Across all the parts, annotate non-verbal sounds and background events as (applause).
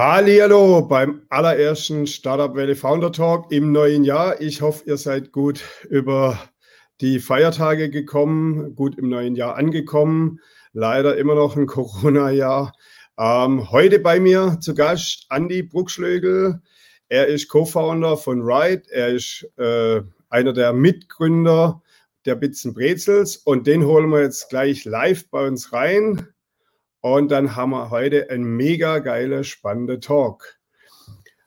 Hallo beim allerersten Startup Welle Founder Talk im neuen Jahr. Ich hoffe, ihr seid gut über die Feiertage gekommen, gut im neuen Jahr angekommen. Leider immer noch ein (laughs) Corona-Jahr. Ähm, heute bei mir zu Gast Andy Bruckschlögel. Er ist Co-Founder von Ride. Er ist äh, einer der Mitgründer der Bits Brezels und den holen wir jetzt gleich live bei uns rein. Und dann haben wir heute einen mega geile, spannende Talk.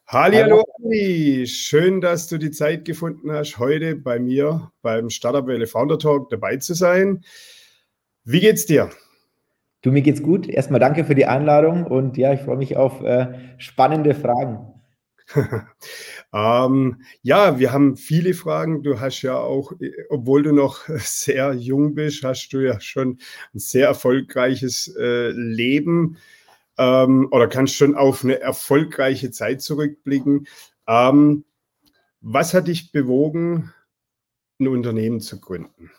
Hallo, Andi. Schön, dass du die Zeit gefunden hast, heute bei mir beim Startup Welle Founder Talk dabei zu sein. Wie geht's dir? Du, mir geht's gut. Erstmal danke für die Einladung und ja, ich freue mich auf äh, spannende Fragen. (laughs) ähm, ja, wir haben viele Fragen. Du hast ja auch, obwohl du noch (laughs) sehr jung bist, hast du ja schon ein sehr erfolgreiches äh, Leben ähm, oder kannst schon auf eine erfolgreiche Zeit zurückblicken. Ähm, was hat dich bewogen, ein Unternehmen zu gründen?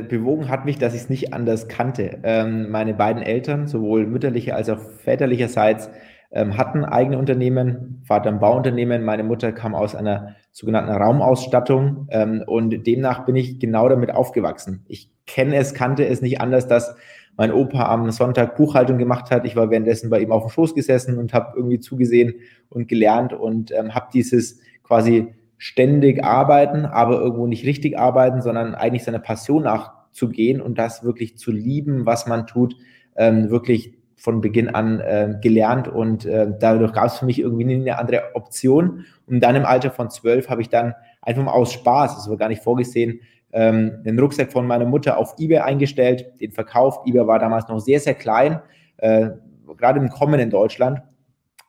bewogen hat mich, dass ich es nicht anders kannte. Ähm, meine beiden Eltern, sowohl mütterlicher als auch väterlicherseits, ähm, hatten eigene Unternehmen, Vater ein Bauunternehmen, meine Mutter kam aus einer sogenannten Raumausstattung ähm, und demnach bin ich genau damit aufgewachsen. Ich kenne es, kannte es nicht anders, dass mein Opa am Sonntag Buchhaltung gemacht hat. Ich war währenddessen bei ihm auf dem Schoß gesessen und habe irgendwie zugesehen und gelernt und ähm, habe dieses quasi ständig arbeiten, aber irgendwo nicht richtig arbeiten, sondern eigentlich seiner Passion nachzugehen und das wirklich zu lieben, was man tut, ähm, wirklich von Beginn an äh, gelernt und äh, dadurch gab es für mich irgendwie eine andere Option. Und dann im Alter von zwölf habe ich dann einfach mal aus Spaß, das war gar nicht vorgesehen, ähm, den Rucksack von meiner Mutter auf eBay eingestellt, den verkauft. eBay war damals noch sehr, sehr klein, äh, gerade im Kommen in Deutschland,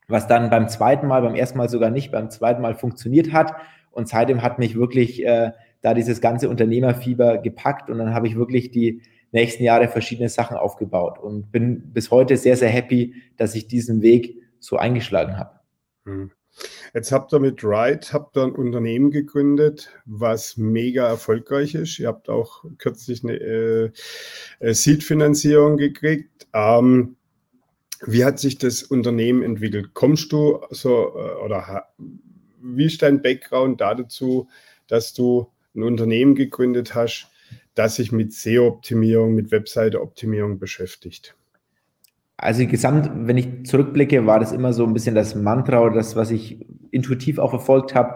was dann beim zweiten Mal, beim ersten Mal sogar nicht, beim zweiten Mal funktioniert hat. Und seitdem hat mich wirklich äh, da dieses ganze Unternehmerfieber gepackt und dann habe ich wirklich die nächsten Jahre verschiedene Sachen aufgebaut und bin bis heute sehr, sehr happy, dass ich diesen Weg so eingeschlagen habe. Hm. Jetzt habt ihr mit Ride, habt ihr ein Unternehmen gegründet, was mega erfolgreich ist. Ihr habt auch kürzlich eine äh, Seed-Finanzierung gekriegt. Ähm, wie hat sich das Unternehmen entwickelt? Kommst du so äh, oder wie ist dein Background dazu, dass du ein Unternehmen gegründet hast, das sich mit SEO-Optimierung, mit Webseite-Optimierung beschäftigt? Also gesamt, wenn ich zurückblicke, war das immer so ein bisschen das Mantra oder das, was ich intuitiv auch verfolgt habe,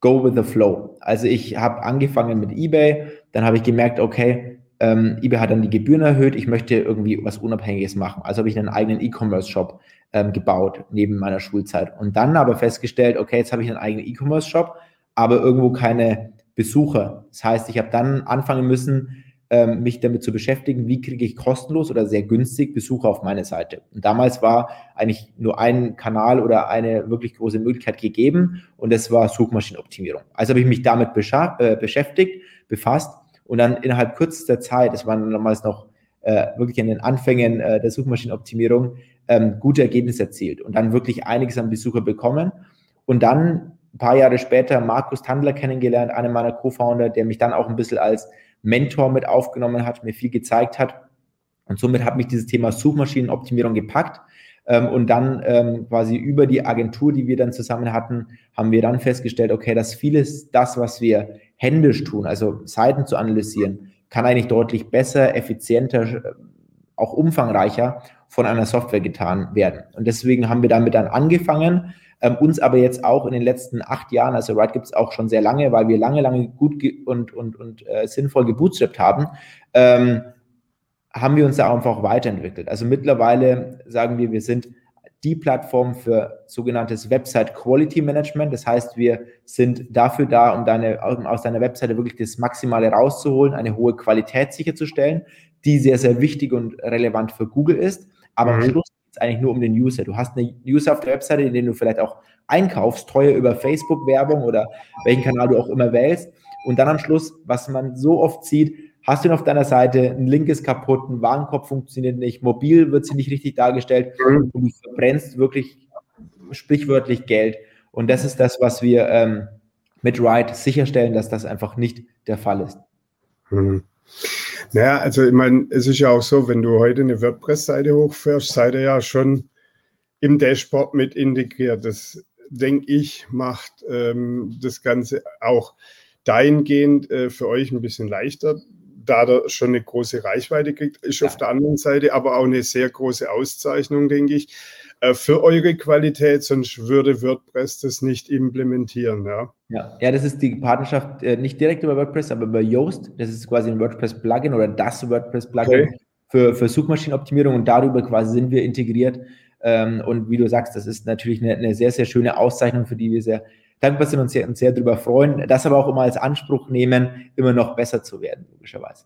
go with the flow. Also ich habe angefangen mit eBay, dann habe ich gemerkt, okay, ähm, eBay hat dann die Gebühren erhöht, ich möchte irgendwie was Unabhängiges machen. Also habe ich einen eigenen E-Commerce-Shop ähm, gebaut neben meiner Schulzeit. Und dann aber festgestellt, okay, jetzt habe ich einen eigenen E-Commerce-Shop, aber irgendwo keine Besucher. Das heißt, ich habe dann anfangen müssen, ähm, mich damit zu beschäftigen, wie kriege ich kostenlos oder sehr günstig Besucher auf meine Seite. Und damals war eigentlich nur ein Kanal oder eine wirklich große Möglichkeit gegeben und das war Suchmaschinenoptimierung. Also habe ich mich damit äh, beschäftigt, befasst und dann innerhalb kürzester Zeit, das waren damals noch äh, wirklich in den Anfängen äh, der Suchmaschinenoptimierung, ähm, gute Ergebnisse erzielt und dann wirklich einiges an Besucher bekommen. Und dann ein paar Jahre später Markus Tandler kennengelernt, einer meiner Co-Founder, der mich dann auch ein bisschen als Mentor mit aufgenommen hat, mir viel gezeigt hat. Und somit hat mich dieses Thema Suchmaschinenoptimierung gepackt. Ähm, und dann ähm, quasi über die Agentur, die wir dann zusammen hatten, haben wir dann festgestellt, okay, dass vieles das, was wir händisch tun, also Seiten zu analysieren, kann eigentlich deutlich besser, effizienter, äh, auch umfangreicher von einer Software getan werden. Und deswegen haben wir damit dann angefangen, ähm, uns aber jetzt auch in den letzten acht Jahren, also Ride gibt es auch schon sehr lange, weil wir lange, lange gut und, und, und äh, sinnvoll gebootstrapped haben, ähm, haben wir uns da einfach weiterentwickelt. Also mittlerweile sagen wir, wir sind die Plattform für sogenanntes Website Quality Management. Das heißt, wir sind dafür da, um, deine, um aus deiner Webseite wirklich das Maximale rauszuholen, eine hohe Qualität sicherzustellen, die sehr, sehr wichtig und relevant für Google ist. Aber mhm. am Schluss geht es eigentlich nur um den User. Du hast eine User auf der Webseite, in den du vielleicht auch einkaufst, teuer über Facebook-Werbung oder welchen Kanal du auch immer wählst. Und dann am Schluss, was man so oft sieht, hast du auf deiner Seite, ein Link ist kaputt, ein Warenkorb funktioniert nicht, mobil wird sie nicht richtig dargestellt mhm. und du verbrennst wirklich sprichwörtlich Geld. Und das ist das, was wir ähm, mit Ride sicherstellen, dass das einfach nicht der Fall ist. Mhm. Naja, also ich meine, es ist ja auch so, wenn du heute eine WordPress-Seite hochfährst, seid ihr ja schon im Dashboard mit integriert. Das, denke ich, macht ähm, das Ganze auch dahingehend äh, für euch ein bisschen leichter, da er schon eine große Reichweite kriegt, ist ja. auf der anderen Seite aber auch eine sehr große Auszeichnung, denke ich, für eure Qualität, sonst würde WordPress das nicht implementieren. Ja, ja, ja das ist die Partnerschaft äh, nicht direkt über WordPress, aber über Yoast. Das ist quasi ein WordPress-Plugin oder das WordPress-Plugin okay. für, für Suchmaschinenoptimierung und darüber quasi sind wir integriert. Ähm, und wie du sagst, das ist natürlich eine, eine sehr, sehr schöne Auszeichnung, für die wir sehr dankbar sind und sehr, uns sehr darüber freuen, das aber auch immer als Anspruch nehmen, immer noch besser zu werden, logischerweise.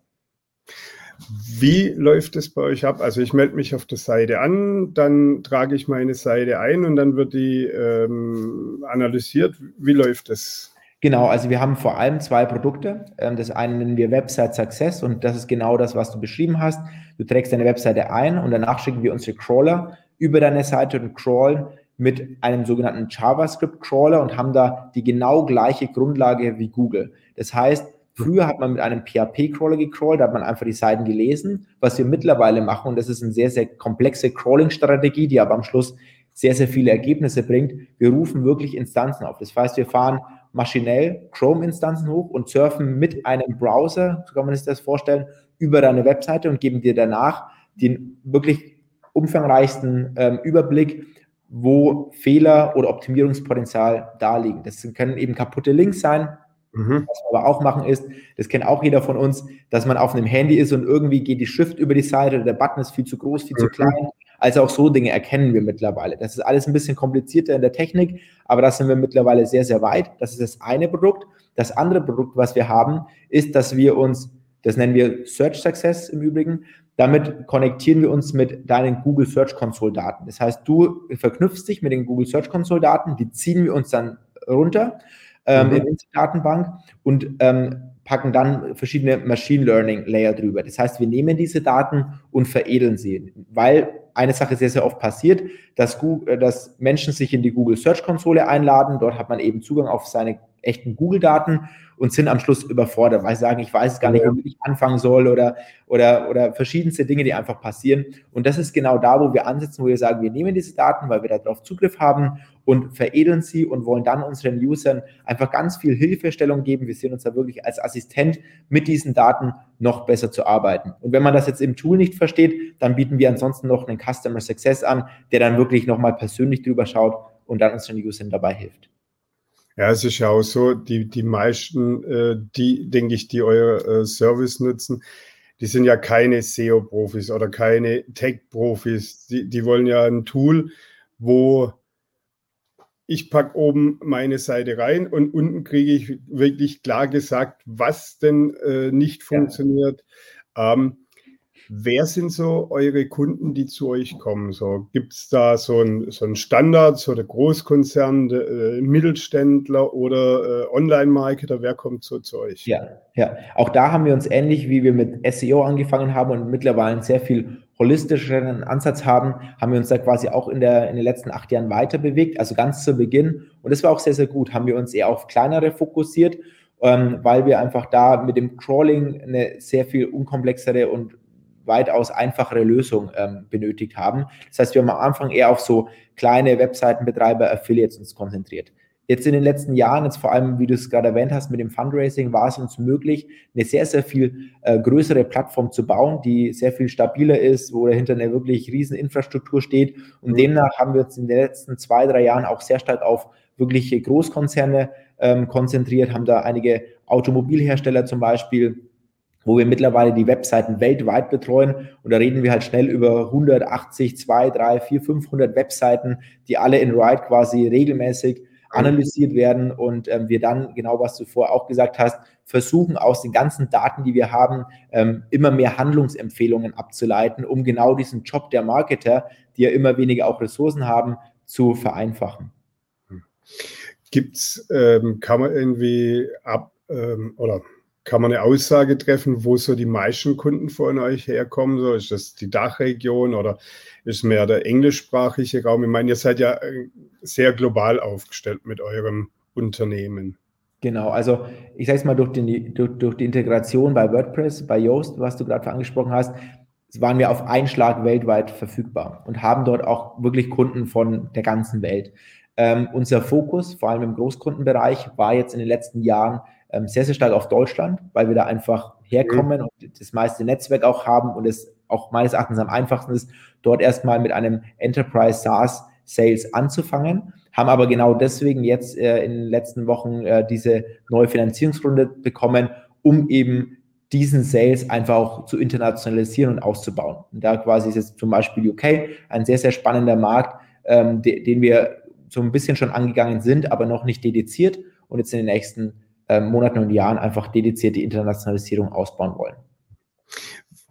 Wie läuft es bei euch ab? Also ich melde mich auf der Seite an, dann trage ich meine Seite ein und dann wird die ähm, analysiert. Wie läuft es? Genau, also wir haben vor allem zwei Produkte. Ähm, das eine nennen wir Website Success und das ist genau das, was du beschrieben hast. Du trägst deine Webseite ein und danach schicken wir unsere Crawler über deine Seite und crawlen mit einem sogenannten JavaScript-Crawler und haben da die genau gleiche Grundlage wie Google. Das heißt, früher hat man mit einem PHP-Crawler gecrawlt, da hat man einfach die Seiten gelesen. Was wir mittlerweile machen, und das ist eine sehr, sehr komplexe Crawling-Strategie, die aber am Schluss sehr, sehr viele Ergebnisse bringt, wir rufen wirklich Instanzen auf. Das heißt, wir fahren maschinell Chrome-Instanzen hoch und surfen mit einem Browser, so kann man sich das vorstellen, über deine Webseite und geben dir danach den wirklich umfangreichsten ähm, Überblick wo Fehler oder Optimierungspotenzial da liegen. Das können eben kaputte Links sein. Mhm. Was wir aber auch machen ist, das kennt auch jeder von uns, dass man auf einem Handy ist und irgendwie geht die Schrift über die Seite oder der Button ist viel zu groß, viel mhm. zu klein. Also auch so Dinge erkennen wir mittlerweile. Das ist alles ein bisschen komplizierter in der Technik, aber da sind wir mittlerweile sehr, sehr weit. Das ist das eine Produkt. Das andere Produkt, was wir haben, ist, dass wir uns, das nennen wir Search Success im Übrigen, damit konnektieren wir uns mit deinen Google Search Console Daten. Das heißt, du verknüpfst dich mit den Google Search Console Daten, die ziehen wir uns dann runter ähm, mhm. in unsere Datenbank und ähm, packen dann verschiedene Machine Learning Layer drüber. Das heißt, wir nehmen diese Daten und veredeln sie, weil eine Sache sehr, sehr oft passiert, dass, Google, dass Menschen sich in die Google Search Konsole einladen. Dort hat man eben Zugang auf seine echten Google-Daten und sind am Schluss überfordert, weil sie sagen, ich weiß gar nicht, womit ich anfangen soll oder, oder, oder verschiedenste Dinge, die einfach passieren. Und das ist genau da, wo wir ansetzen, wo wir sagen, wir nehmen diese Daten, weil wir darauf Zugriff haben und veredeln sie und wollen dann unseren Usern einfach ganz viel Hilfestellung geben. Wir sehen uns da wirklich als Assistent mit diesen Daten noch besser zu arbeiten. Und wenn man das jetzt im Tool nicht versteht, dann bieten wir ansonsten noch einen Customer Success an, der dann wirklich nochmal persönlich drüber schaut und dann unseren Usern dabei hilft. Ja, es ist ja auch so, die, die meisten, äh, die, denke ich, die euer äh, Service nutzen, die sind ja keine SEO-Profis oder keine Tech-Profis. Die, die wollen ja ein Tool, wo ich packe oben meine Seite rein und unten kriege ich wirklich klar gesagt, was denn äh, nicht funktioniert. Ja. Ähm, Wer sind so eure Kunden, die zu euch kommen? So, Gibt es da so einen so Standard, so der Großkonzern, der äh, Mittelständler oder äh, Online-Marketer? Wer kommt so zu euch? Ja, ja. Auch da haben wir uns ähnlich, wie wir mit SEO angefangen haben und mittlerweile einen sehr viel holistischeren Ansatz haben, haben wir uns da quasi auch in, der, in den letzten acht Jahren weiter bewegt. Also ganz zu Beginn. Und das war auch sehr, sehr gut. Haben wir uns eher auf kleinere fokussiert, ähm, weil wir einfach da mit dem Crawling eine sehr viel unkomplexere und weitaus einfachere Lösung ähm, benötigt haben. Das heißt, wir haben am Anfang eher auf so kleine Webseitenbetreiber, Affiliates uns konzentriert. Jetzt in den letzten Jahren, jetzt vor allem, wie du es gerade erwähnt hast, mit dem Fundraising war es uns möglich, eine sehr, sehr viel äh, größere Plattform zu bauen, die sehr viel stabiler ist, wo dahinter eine wirklich riesen Infrastruktur steht. Und demnach haben wir uns in den letzten zwei, drei Jahren auch sehr stark auf wirkliche Großkonzerne ähm, konzentriert, haben da einige Automobilhersteller zum Beispiel wo wir mittlerweile die Webseiten weltweit betreuen. Und da reden wir halt schnell über 180, 2, 3, 4, 500 Webseiten, die alle in Ride quasi regelmäßig analysiert werden und ähm, wir dann, genau was du vorher auch gesagt hast, versuchen aus den ganzen Daten, die wir haben, ähm, immer mehr Handlungsempfehlungen abzuleiten, um genau diesen Job der Marketer, die ja immer weniger auch Ressourcen haben, zu vereinfachen. Gibt es, ähm, kann man irgendwie ab ähm, oder kann man eine Aussage treffen, wo so die meisten Kunden von euch herkommen? So, ist das die Dachregion oder ist mehr der englischsprachige Raum? Ich meine, ihr seid ja äh, sehr global aufgestellt mit eurem Unternehmen. Genau, also ich sage es mal, durch, den, durch, durch, die Integration bei WordPress, bei Yoast, was du gerade angesprochen hast, waren wir auf einen Schlag weltweit verfügbar und haben dort auch wirklich Kunden von der ganzen Welt. Ähm, unser Fokus, vor allem im Großkundenbereich, war jetzt in den letzten Jahren ähm, sehr, sehr stark auf Deutschland, weil wir da einfach herkommen mhm. und das meiste Netzwerk auch haben und es auch meines Erachtens am einfachsten ist, dort erstmal mit einem Enterprise SaaS Sales anzufangen haben aber genau deswegen jetzt äh, in den letzten Wochen äh, diese neue Finanzierungsrunde bekommen, um eben diesen Sales einfach auch zu internationalisieren und auszubauen. Und da quasi ist jetzt zum Beispiel UK ein sehr, sehr spannender Markt, ähm, de den wir so ein bisschen schon angegangen sind, aber noch nicht dediziert und jetzt in den nächsten äh, Monaten und Jahren einfach dediziert die Internationalisierung ausbauen wollen.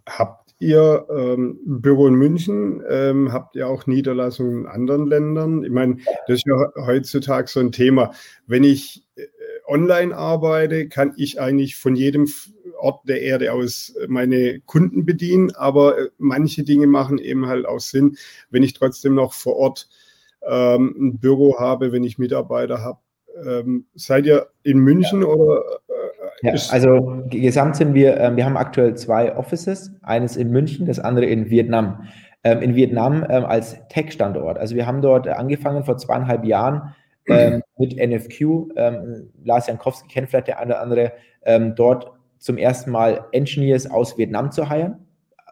Habt ihr ähm, Büro in München, ähm, habt ihr auch Niederlassungen in anderen Ländern? Ich meine, das ist ja heutzutage so ein Thema. Wenn ich äh, online arbeite, kann ich eigentlich von jedem Ort der Erde aus meine Kunden bedienen, aber äh, manche Dinge machen eben halt auch Sinn, wenn ich trotzdem noch vor Ort ähm, ein Büro habe, wenn ich Mitarbeiter habe. Ähm, seid ihr in München ja. oder ja, also gesamt sind wir, äh, wir haben aktuell zwei Offices, eines in München, das andere in Vietnam. Ähm, in Vietnam ähm, als Tech-Standort. Also wir haben dort angefangen vor zweieinhalb Jahren (clears throat) ähm, mit NFQ. Ähm, Lars Jankowski kennt vielleicht der eine oder andere, ähm, dort zum ersten Mal Engineers aus Vietnam zu heiren.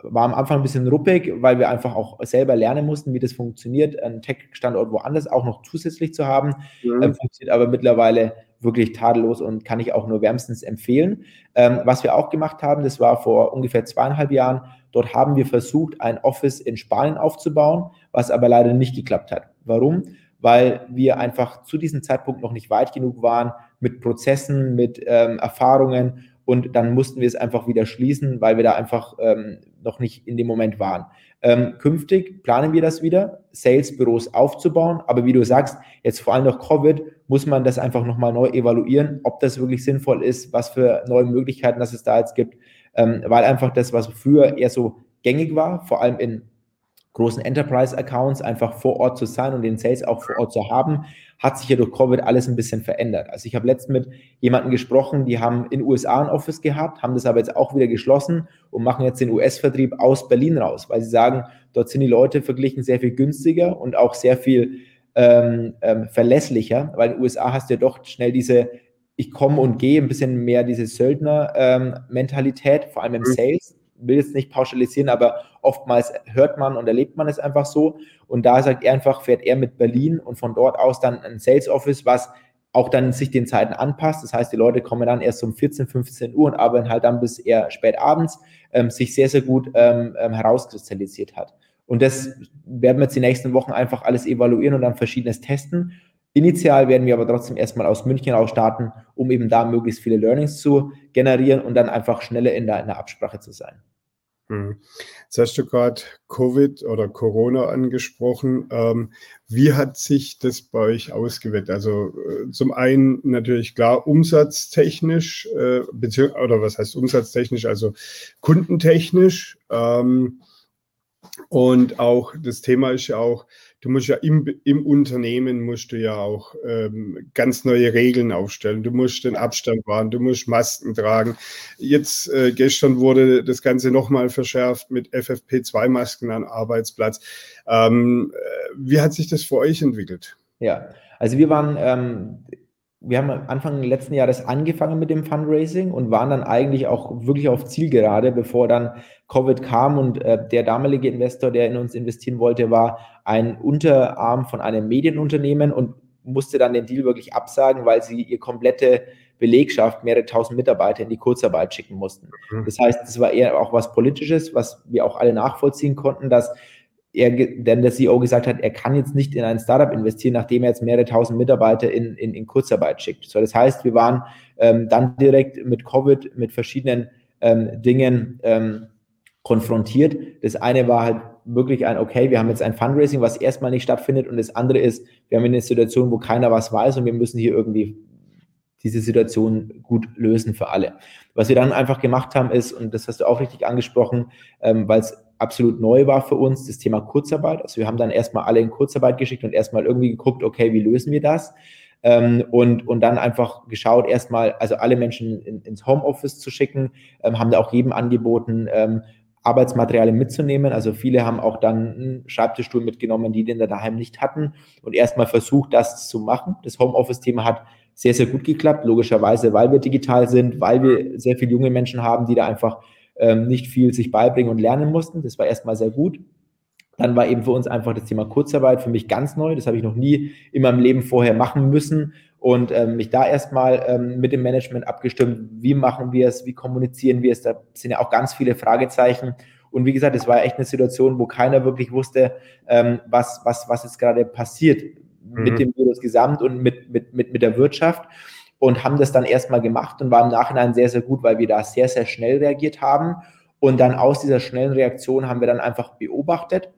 War am Anfang ein bisschen ruppig, weil wir einfach auch selber lernen mussten, wie das funktioniert, einen Tech-Standort woanders auch noch zusätzlich zu haben. Mhm. Ähm, funktioniert aber mittlerweile wirklich tadellos und kann ich auch nur wärmstens empfehlen. Ähm, was wir auch gemacht haben, das war vor ungefähr zweieinhalb Jahren, dort haben wir versucht, ein Office in Spanien aufzubauen, was aber leider nicht geklappt hat. Warum? Weil wir einfach zu diesem Zeitpunkt noch nicht weit genug waren mit Prozessen, mit ähm, Erfahrungen und dann mussten wir es einfach wieder schließen, weil wir da einfach ähm, noch nicht in dem Moment waren. Ähm, künftig planen wir das wieder, Sales-Büros aufzubauen, aber wie du sagst, jetzt vor allem durch Covid muss man das einfach nochmal neu evaluieren, ob das wirklich sinnvoll ist, was für neue Möglichkeiten das es da jetzt gibt, ähm, weil einfach das, was früher eher so gängig war, vor allem in großen Enterprise-Accounts einfach vor Ort zu sein und den Sales auch vor Ort zu haben, hat sich ja durch Covid alles ein bisschen verändert. Also ich habe letztens mit jemandem gesprochen, die haben in USA ein Office gehabt, haben das aber jetzt auch wieder geschlossen und machen jetzt den US-Vertrieb aus Berlin raus, weil sie sagen, dort sind die Leute verglichen sehr viel günstiger und auch sehr viel ähm, ähm, verlässlicher, weil in den USA hast du ja doch schnell diese ich komme und gehe, ein bisschen mehr diese Söldner-Mentalität, ähm, vor allem im mhm. Sales will jetzt nicht pauschalisieren, aber oftmals hört man und erlebt man es einfach so. Und da sagt er einfach, fährt er mit Berlin und von dort aus dann ein Sales Office, was auch dann sich den Zeiten anpasst. Das heißt, die Leute kommen dann erst um 14, 15 Uhr und arbeiten halt dann bis eher spät abends, ähm, sich sehr, sehr gut ähm, ähm, herauskristallisiert hat. Und das werden wir jetzt die nächsten Wochen einfach alles evaluieren und dann verschiedenes testen. Initial werden wir aber trotzdem erstmal aus München aus starten, um eben da möglichst viele Learnings zu generieren und dann einfach schneller in der, in der Absprache zu sein. Hm. Jetzt hast du gerade Covid oder Corona angesprochen. Ähm, wie hat sich das bei euch ausgewirkt? Also äh, zum einen natürlich klar umsatztechnisch, äh, oder was heißt umsatztechnisch, also kundentechnisch. Ähm, und auch das Thema ist ja auch, du musst ja im, im Unternehmen musst du ja auch ähm, ganz neue Regeln aufstellen. Du musst den Abstand wahren, du musst Masken tragen. Jetzt äh, gestern wurde das Ganze nochmal verschärft mit FFP2-Masken am Arbeitsplatz. Ähm, äh, wie hat sich das für euch entwickelt? Ja, also wir waren ähm, wir haben Anfang letzten Jahres angefangen mit dem Fundraising und waren dann eigentlich auch wirklich auf Zielgerade, bevor dann Covid kam und äh, der damalige Investor, der in uns investieren wollte, war ein Unterarm von einem Medienunternehmen und musste dann den Deal wirklich absagen, weil sie ihr komplette Belegschaft, mehrere tausend Mitarbeiter in die Kurzarbeit schicken mussten. Mhm. Das heißt, es war eher auch was Politisches, was wir auch alle nachvollziehen konnten, dass er, denn der CEO gesagt hat, er kann jetzt nicht in ein Startup investieren, nachdem er jetzt mehrere tausend Mitarbeiter in, in, in Kurzarbeit schickt. So, das heißt, wir waren ähm, dann direkt mit Covid, mit verschiedenen ähm, Dingen ähm, konfrontiert. Das eine war halt wirklich ein, okay, wir haben jetzt ein Fundraising, was erstmal nicht stattfindet und das andere ist, wir haben eine Situation, wo keiner was weiß und wir müssen hier irgendwie diese Situation gut lösen für alle. Was wir dann einfach gemacht haben ist, und das hast du auch richtig angesprochen, ähm, weil es absolut neu war für uns, das Thema Kurzarbeit. Also wir haben dann erstmal alle in Kurzarbeit geschickt und erstmal irgendwie geguckt, okay, wie lösen wir das? ähm, und, und dann einfach geschaut, erstmal, also alle Menschen in, ins Homeoffice zu schicken, ähm, haben da auch jedem angeboten, ähm, Arbeitsmaterialien mitzunehmen. Also viele haben auch dann einen Schreibtischstuhl mitgenommen, die den da daheim nicht hatten und erstmal versucht, das zu machen. Das Homeoffice-Thema hat sehr, sehr gut geklappt, logischerweise, weil wir digital sind, weil wir sehr viele junge Menschen haben, die da einfach ähm, nicht viel sich beibringen und lernen mussten. Das war erstmal sehr gut. Dann war eben für uns einfach das Thema Kurzarbeit für mich ganz neu. Das habe ich noch nie in meinem Leben vorher machen müssen und ähm, mich da erstmal ähm, mit dem Management abgestimmt, wie machen wir es, wie kommunizieren wir es. Da sind ja auch ganz viele Fragezeichen. Und wie gesagt, es war echt eine Situation, wo keiner wirklich wusste, ähm, was, was, was jetzt gerade passiert mhm. mit dem Virus gesamt und mit, mit, mit, mit der Wirtschaft. Und haben das dann erstmal gemacht und war im Nachhinein sehr, sehr gut, weil wir da sehr, sehr schnell reagiert haben. Und dann aus dieser schnellen Reaktion haben wir dann einfach beobachtet,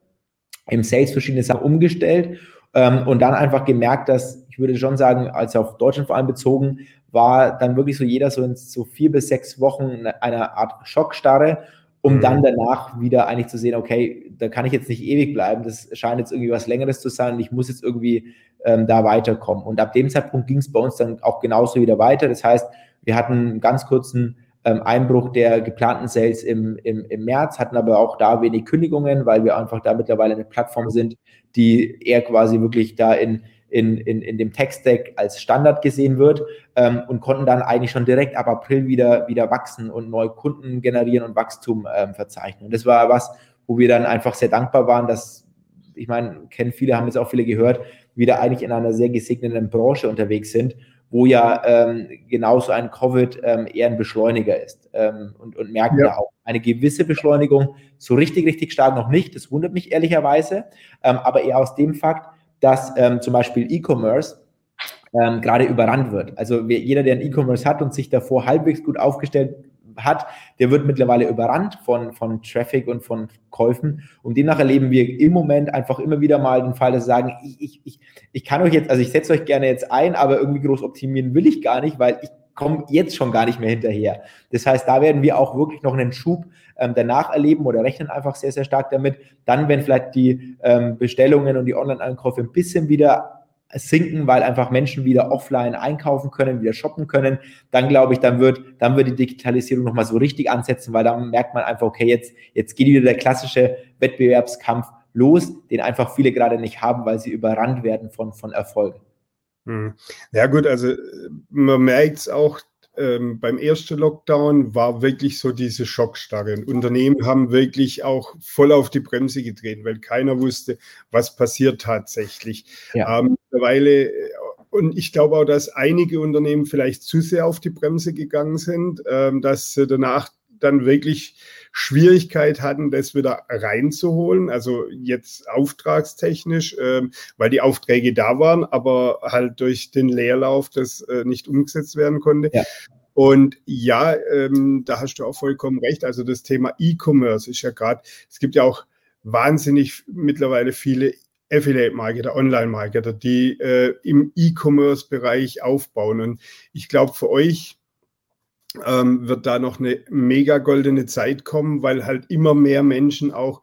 im Sales verschiedene Sachen umgestellt ähm, und dann einfach gemerkt, dass ich würde schon sagen, als auf Deutschland vor allem bezogen, war dann wirklich so jeder so in so vier bis sechs Wochen eine Art Schockstarre, um mhm. dann danach wieder eigentlich zu sehen, okay, da kann ich jetzt nicht ewig bleiben, das scheint jetzt irgendwie was Längeres zu sein und ich muss jetzt irgendwie ähm, da weiterkommen. Und ab dem Zeitpunkt ging es bei uns dann auch genauso wieder weiter. Das heißt, wir hatten einen ganz kurzen ähm, Einbruch der geplanten Sales im, im, im März, hatten aber auch da wenig Kündigungen, weil wir einfach da mittlerweile eine Plattform sind, die eher quasi wirklich da in, in, in, in dem Tech-Stack als Standard gesehen wird ähm, und konnten dann eigentlich schon direkt ab April wieder, wieder wachsen und neue Kunden generieren und Wachstum ähm, verzeichnen. Und das war was, wo wir dann einfach sehr dankbar waren, dass, ich meine, kennen viele, haben jetzt auch viele gehört, wieder eigentlich in einer sehr gesegneten Branche unterwegs sind wo ja ähm, genauso ein Covid ähm, eher ein Beschleuniger ist ähm, und, und merken ja. da auch eine gewisse Beschleunigung, so richtig, richtig stark noch nicht, das wundert mich ehrlicherweise, ähm, aber eher aus dem Fakt, dass ähm, zum Beispiel E-Commerce ähm, gerade überrannt wird. Also wer, jeder, der ein E-Commerce hat und sich davor halbwegs gut aufgestellt hat, der wird mittlerweile überrannt von, von Traffic und von Käufen. Und demnach erleben wir im Moment einfach immer wieder mal den Fall, dass sagen, ich, ich, ich, ich kann euch jetzt, also ich setze euch gerne jetzt ein, aber irgendwie groß optimieren will ich gar nicht, weil ich komme jetzt schon gar nicht mehr hinterher. Das heißt, da werden wir auch wirklich noch einen Schub ähm, danach erleben oder rechnen einfach sehr, sehr stark damit. Dann, wenn vielleicht die ähm, Bestellungen und die Online-Einkäufe ein bisschen wieder sinken, weil einfach Menschen wieder offline einkaufen können, wieder shoppen können, dann glaube ich, dann wird, dann wird die Digitalisierung nochmal so richtig ansetzen, weil dann merkt man einfach, okay, jetzt, jetzt geht wieder der klassische Wettbewerbskampf los, den einfach viele gerade nicht haben, weil sie überrannt werden von, von Erfolgen. Hm. Ja gut, also man merkt es auch, ähm, beim ersten Lockdown war wirklich so diese Schockstarre. Und Unternehmen haben wirklich auch voll auf die Bremse getreten, weil keiner wusste, was passiert tatsächlich. Ja. Ähm, mittlerweile, äh, und ich glaube auch, dass einige Unternehmen vielleicht zu sehr auf die Bremse gegangen sind, ähm, dass sie danach dann wirklich Schwierigkeit hatten, das wieder reinzuholen. Also jetzt auftragstechnisch, ähm, weil die Aufträge da waren, aber halt durch den Leerlauf das äh, nicht umgesetzt werden konnte. Ja. Und ja, ähm, da hast du auch vollkommen recht. Also das Thema E-Commerce ist ja gerade, es gibt ja auch wahnsinnig mittlerweile viele Affiliate-Marketer, Online-Marketer, die äh, im E-Commerce-Bereich aufbauen. Und ich glaube, für euch ähm, wird da noch eine mega goldene Zeit kommen, weil halt immer mehr Menschen auch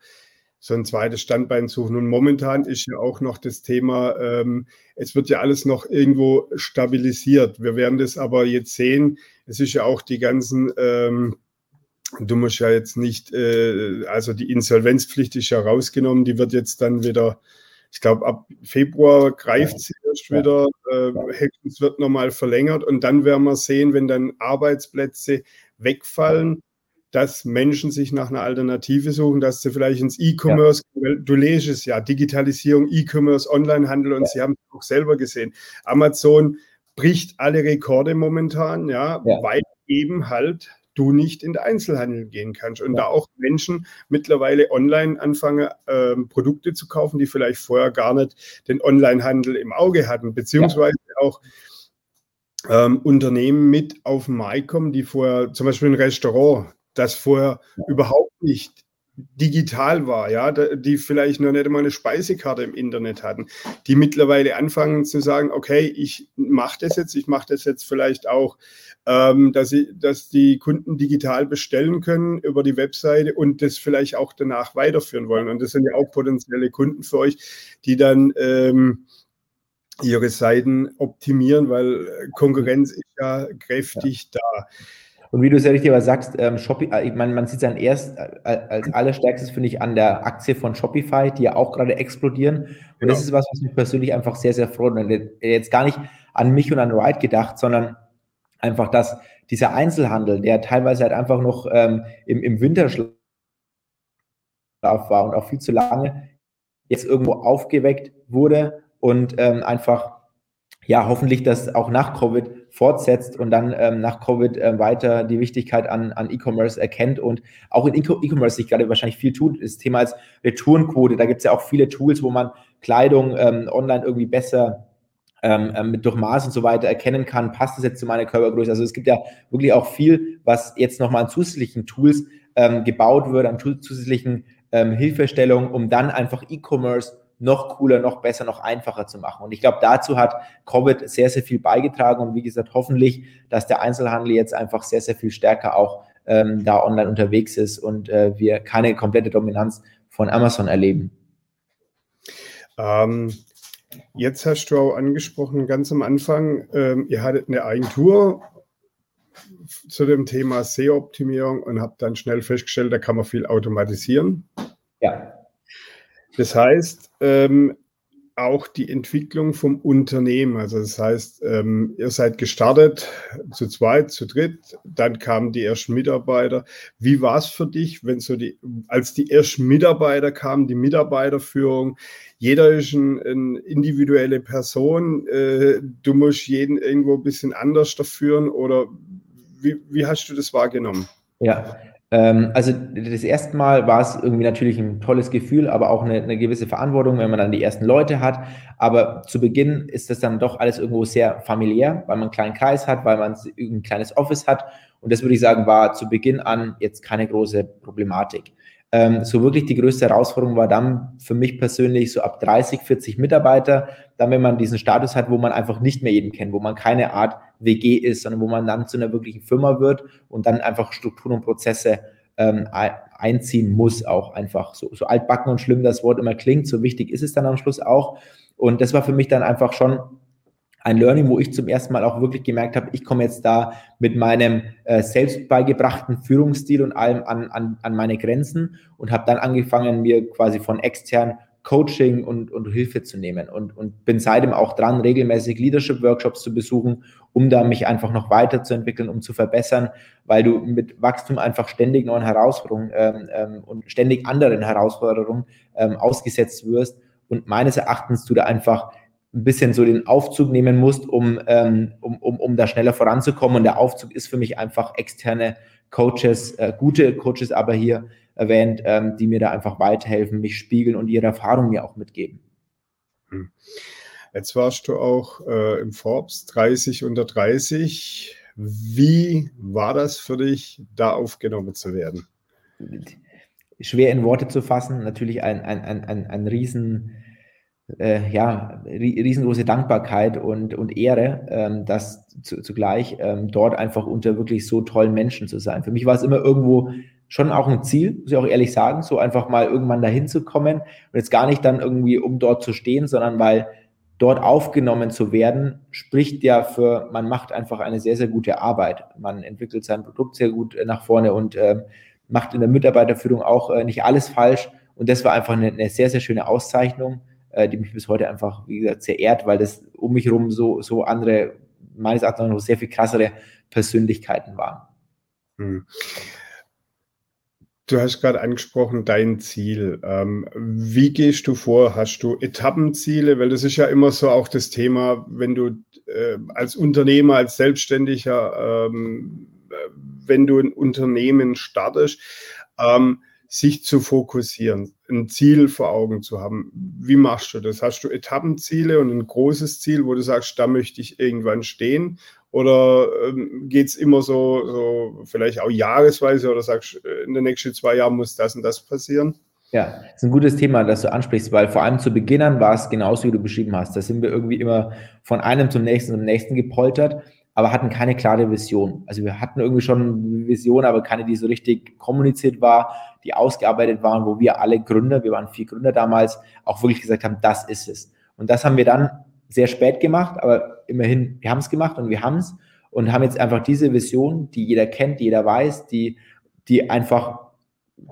so ein zweites Standbein suchen. Und momentan ist ja auch noch das Thema, ähm, es wird ja alles noch irgendwo stabilisiert. Wir werden das aber jetzt sehen. Es ist ja auch die ganzen, ähm, du musst ja jetzt nicht, äh, also die Insolvenzpflicht ist ja rausgenommen, die wird jetzt dann wieder ich glaube, ab Februar greift sie erst wieder. Äh, es wird nochmal verlängert und dann werden wir sehen, wenn dann Arbeitsplätze wegfallen, dass Menschen sich nach einer Alternative suchen, dass sie vielleicht ins E-Commerce, ja. du lesest es ja, Digitalisierung, E-Commerce, Onlinehandel und ja. Sie haben es auch selber gesehen. Amazon bricht alle Rekorde momentan, ja, ja. weil eben halt du nicht in den Einzelhandel gehen kannst. Und ja. da auch Menschen mittlerweile online anfangen, ähm, Produkte zu kaufen, die vielleicht vorher gar nicht den Onlinehandel im Auge hatten, beziehungsweise ja. auch ähm, Unternehmen mit auf den Markt kommen, die vorher, zum Beispiel ein Restaurant, das vorher ja. überhaupt nicht digital war, ja, die vielleicht noch nicht einmal eine Speisekarte im Internet hatten, die mittlerweile anfangen zu sagen, okay, ich mache das jetzt, ich mache das jetzt vielleicht auch, ähm, dass, sie, dass die Kunden digital bestellen können über die Webseite und das vielleicht auch danach weiterführen wollen. Und das sind ja auch potenzielle Kunden für euch, die dann ähm, ihre Seiten optimieren, weil Konkurrenz ist ja kräftig ja. da. Und wie du es ja richtig aber sagst, ähm, Shopify, ich meine, man sieht es dann erst äh, als allerstärkstes, finde ich, an der Aktie von Shopify, die ja auch gerade explodieren. Und genau. das ist was, was mich persönlich einfach sehr, sehr freut. Und jetzt gar nicht an mich und an Ride gedacht, sondern einfach, dass dieser Einzelhandel, der teilweise halt einfach noch ähm, im, im Winterschlaf war und auch viel zu lange, jetzt irgendwo aufgeweckt wurde und ähm, einfach, ja, hoffentlich das auch nach Covid fortsetzt und dann ähm, nach Covid äh, weiter die Wichtigkeit an, an E-Commerce erkennt und auch in E-Commerce sich gerade wahrscheinlich viel tut. Das Thema als Retourenquote, da gibt es ja auch viele Tools, wo man Kleidung ähm, online irgendwie besser ähm, ähm, mit durch Maß und so weiter erkennen kann, passt das jetzt zu meiner Körpergröße. Also es gibt ja wirklich auch viel, was jetzt nochmal an zusätzlichen Tools ähm, gebaut wird, an zusätzlichen ähm, Hilfestellungen, um dann einfach E-Commerce noch cooler, noch besser, noch einfacher zu machen. Und ich glaube, dazu hat Covid sehr, sehr viel beigetragen und wie gesagt, hoffentlich, dass der Einzelhandel jetzt einfach sehr, sehr viel stärker auch ähm, da online unterwegs ist und äh, wir keine komplette Dominanz von Amazon erleben. Ähm, jetzt hast du auch angesprochen, ganz am Anfang, ähm, ihr hattet eine Agentur zu dem Thema SEO-Optimierung und habt dann schnell festgestellt, da kann man viel automatisieren. Ja. Das heißt, ähm, auch die Entwicklung vom Unternehmen. Also das heißt, ähm, ihr seid gestartet zu zweit, zu dritt, dann kamen die ersten Mitarbeiter. Wie war es für dich, wenn so die, als die ersten Mitarbeiter kamen, die Mitarbeiterführung? Jeder ist eine ein individuelle Person. Äh, du musst jeden irgendwo ein bisschen anders führen oder wie, wie hast du das wahrgenommen? Ja, also das erste Mal war es irgendwie natürlich ein tolles Gefühl, aber auch eine, eine, gewisse Verantwortung, wenn man dann die ersten Leute hat. Aber zu Beginn ist das dann doch alles irgendwo sehr familiär, weil man einen kleinen Kreis hat, weil man ein kleines Office hat. Und das würde ich sagen, war zu Beginn an jetzt keine große Problematik. Ähm, so wirklich die größte Herausforderung war dann für mich persönlich so ab 30, 40 Mitarbeiter, dann wenn man diesen Status hat, wo man einfach nicht mehr jeden kennt, wo man keine Art WG ist, sondern wo man dann zu einer wirklichen Firma wird und dann einfach Strukturen und Prozesse ähm, einziehen muss, auch einfach so, so altbacken und schlimm das Wort immer klingt, so wichtig ist es dann am Schluss auch. Und das war für mich dann einfach schon ein Learning, wo ich zum ersten Mal auch wirklich gemerkt habe, ich komme jetzt da mit meinem äh, selbst beigebrachten Führungsstil und allem an, an, an meine Grenzen und habe dann angefangen, mir quasi von extern Coaching und, und Hilfe zu nehmen und, und bin seitdem auch dran, regelmäßig Leadership-Workshops zu besuchen, um da mich einfach noch weiterzuentwickeln, um zu verbessern, weil du mit Wachstum einfach ständig neuen Herausforderungen ähm, ähm, und ständig anderen Herausforderungen ähm, ausgesetzt wirst. Und meines Erachtens du da einfach ein bisschen so den Aufzug nehmen musst, um, ähm, um, um, um da schneller voranzukommen. Und der Aufzug ist für mich einfach externe Coaches, äh, gute Coaches aber hier erwähnt, ähm, die mir da einfach weiterhelfen, mich spiegeln und ihre Erfahrungen mir auch mitgeben. Hm. Jetzt warst du auch äh, im Forbes 30 unter 30. Wie war das für dich, da aufgenommen zu werden? Schwer in Worte zu fassen, natürlich ein, ein, ein, ein, ein riesen äh, ja, riesengroße Dankbarkeit und, und Ehre, ähm, das zu, zugleich ähm, dort einfach unter wirklich so tollen Menschen zu sein. Für mich war es immer irgendwo schon auch ein Ziel, muss ich auch ehrlich sagen, so einfach mal irgendwann dahin zu kommen und jetzt gar nicht dann irgendwie, um dort zu stehen, sondern weil dort aufgenommen zu werden, spricht ja für, man macht einfach eine sehr, sehr gute Arbeit. Man entwickelt sein Produkt sehr gut äh, nach vorne und äh, macht in der Mitarbeiterführung auch äh, nicht alles falsch. Und das war einfach eine, eine sehr, sehr schöne Auszeichnung äh, die mich bis heute einfach, wie gesagt, sehr ehrt, weil das um mich herum so, so andere, meines Erachtens noch sehr viel krassere Persönlichkeiten waren. Hm. Du hast gerade angesprochen, dein Ziel. Ähm, wie gehst du vor? Hast du Etappenziele? Weil das ist ja immer so auch das Thema, wenn du äh, als Unternehmer, als Selbstständiger, ähm, wenn du ein Unternehmen startest, ähm, sich zu fokussieren, ein Ziel vor Augen zu haben. Wie machst du das? Hast du Etappenziele und ein großes Ziel, wo du sagst, da möchte ich irgendwann stehen? Oder ähm, geht es immer so, so, vielleicht auch jahresweise oder sagst, äh, in den nächsten zwei Jahren muss das und das passieren? Ja, ist ein gutes Thema, das du ansprichst, weil vor allem zu Beginn war es genauso, wie du beschrieben hast. Da sind wir irgendwie immer von einem zum nächsten zum nächsten gepoltert aber hatten keine klare Vision. Also wir hatten irgendwie schon eine Vision, aber keine, die so richtig kommuniziert war, die ausgearbeitet waren, wo wir alle Gründer, wir waren vier Gründer damals, auch wirklich gesagt haben, das ist es. Und das haben wir dann sehr spät gemacht, aber immerhin, wir haben es gemacht und wir haben es und haben jetzt einfach diese Vision, die jeder kennt, die jeder weiß, die, die einfach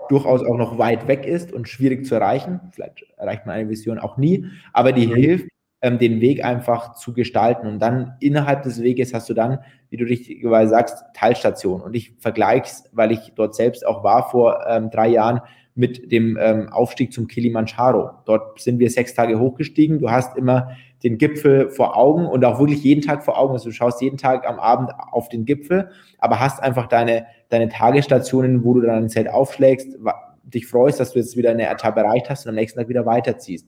durchaus auch noch weit weg ist und schwierig zu erreichen. Vielleicht erreicht man eine Vision auch nie, aber die mhm. hilft, ähm, den Weg einfach zu gestalten. Und dann innerhalb des Weges hast du dann, wie du richtigerweise sagst, Teilstationen. Und ich vergleiche es, weil ich dort selbst auch war vor ähm, drei Jahren mit dem ähm, Aufstieg zum Kilimanjaro. Dort sind wir sechs Tage hochgestiegen. Du hast immer den Gipfel vor Augen und auch wirklich jeden Tag vor Augen. Also du schaust jeden Tag am Abend auf den Gipfel, aber hast einfach deine, deine Tagesstationen, wo du dann ein Zelt aufschlägst, dich freust, dass du jetzt wieder eine Etappe erreicht hast und am nächsten Tag wieder weiterziehst.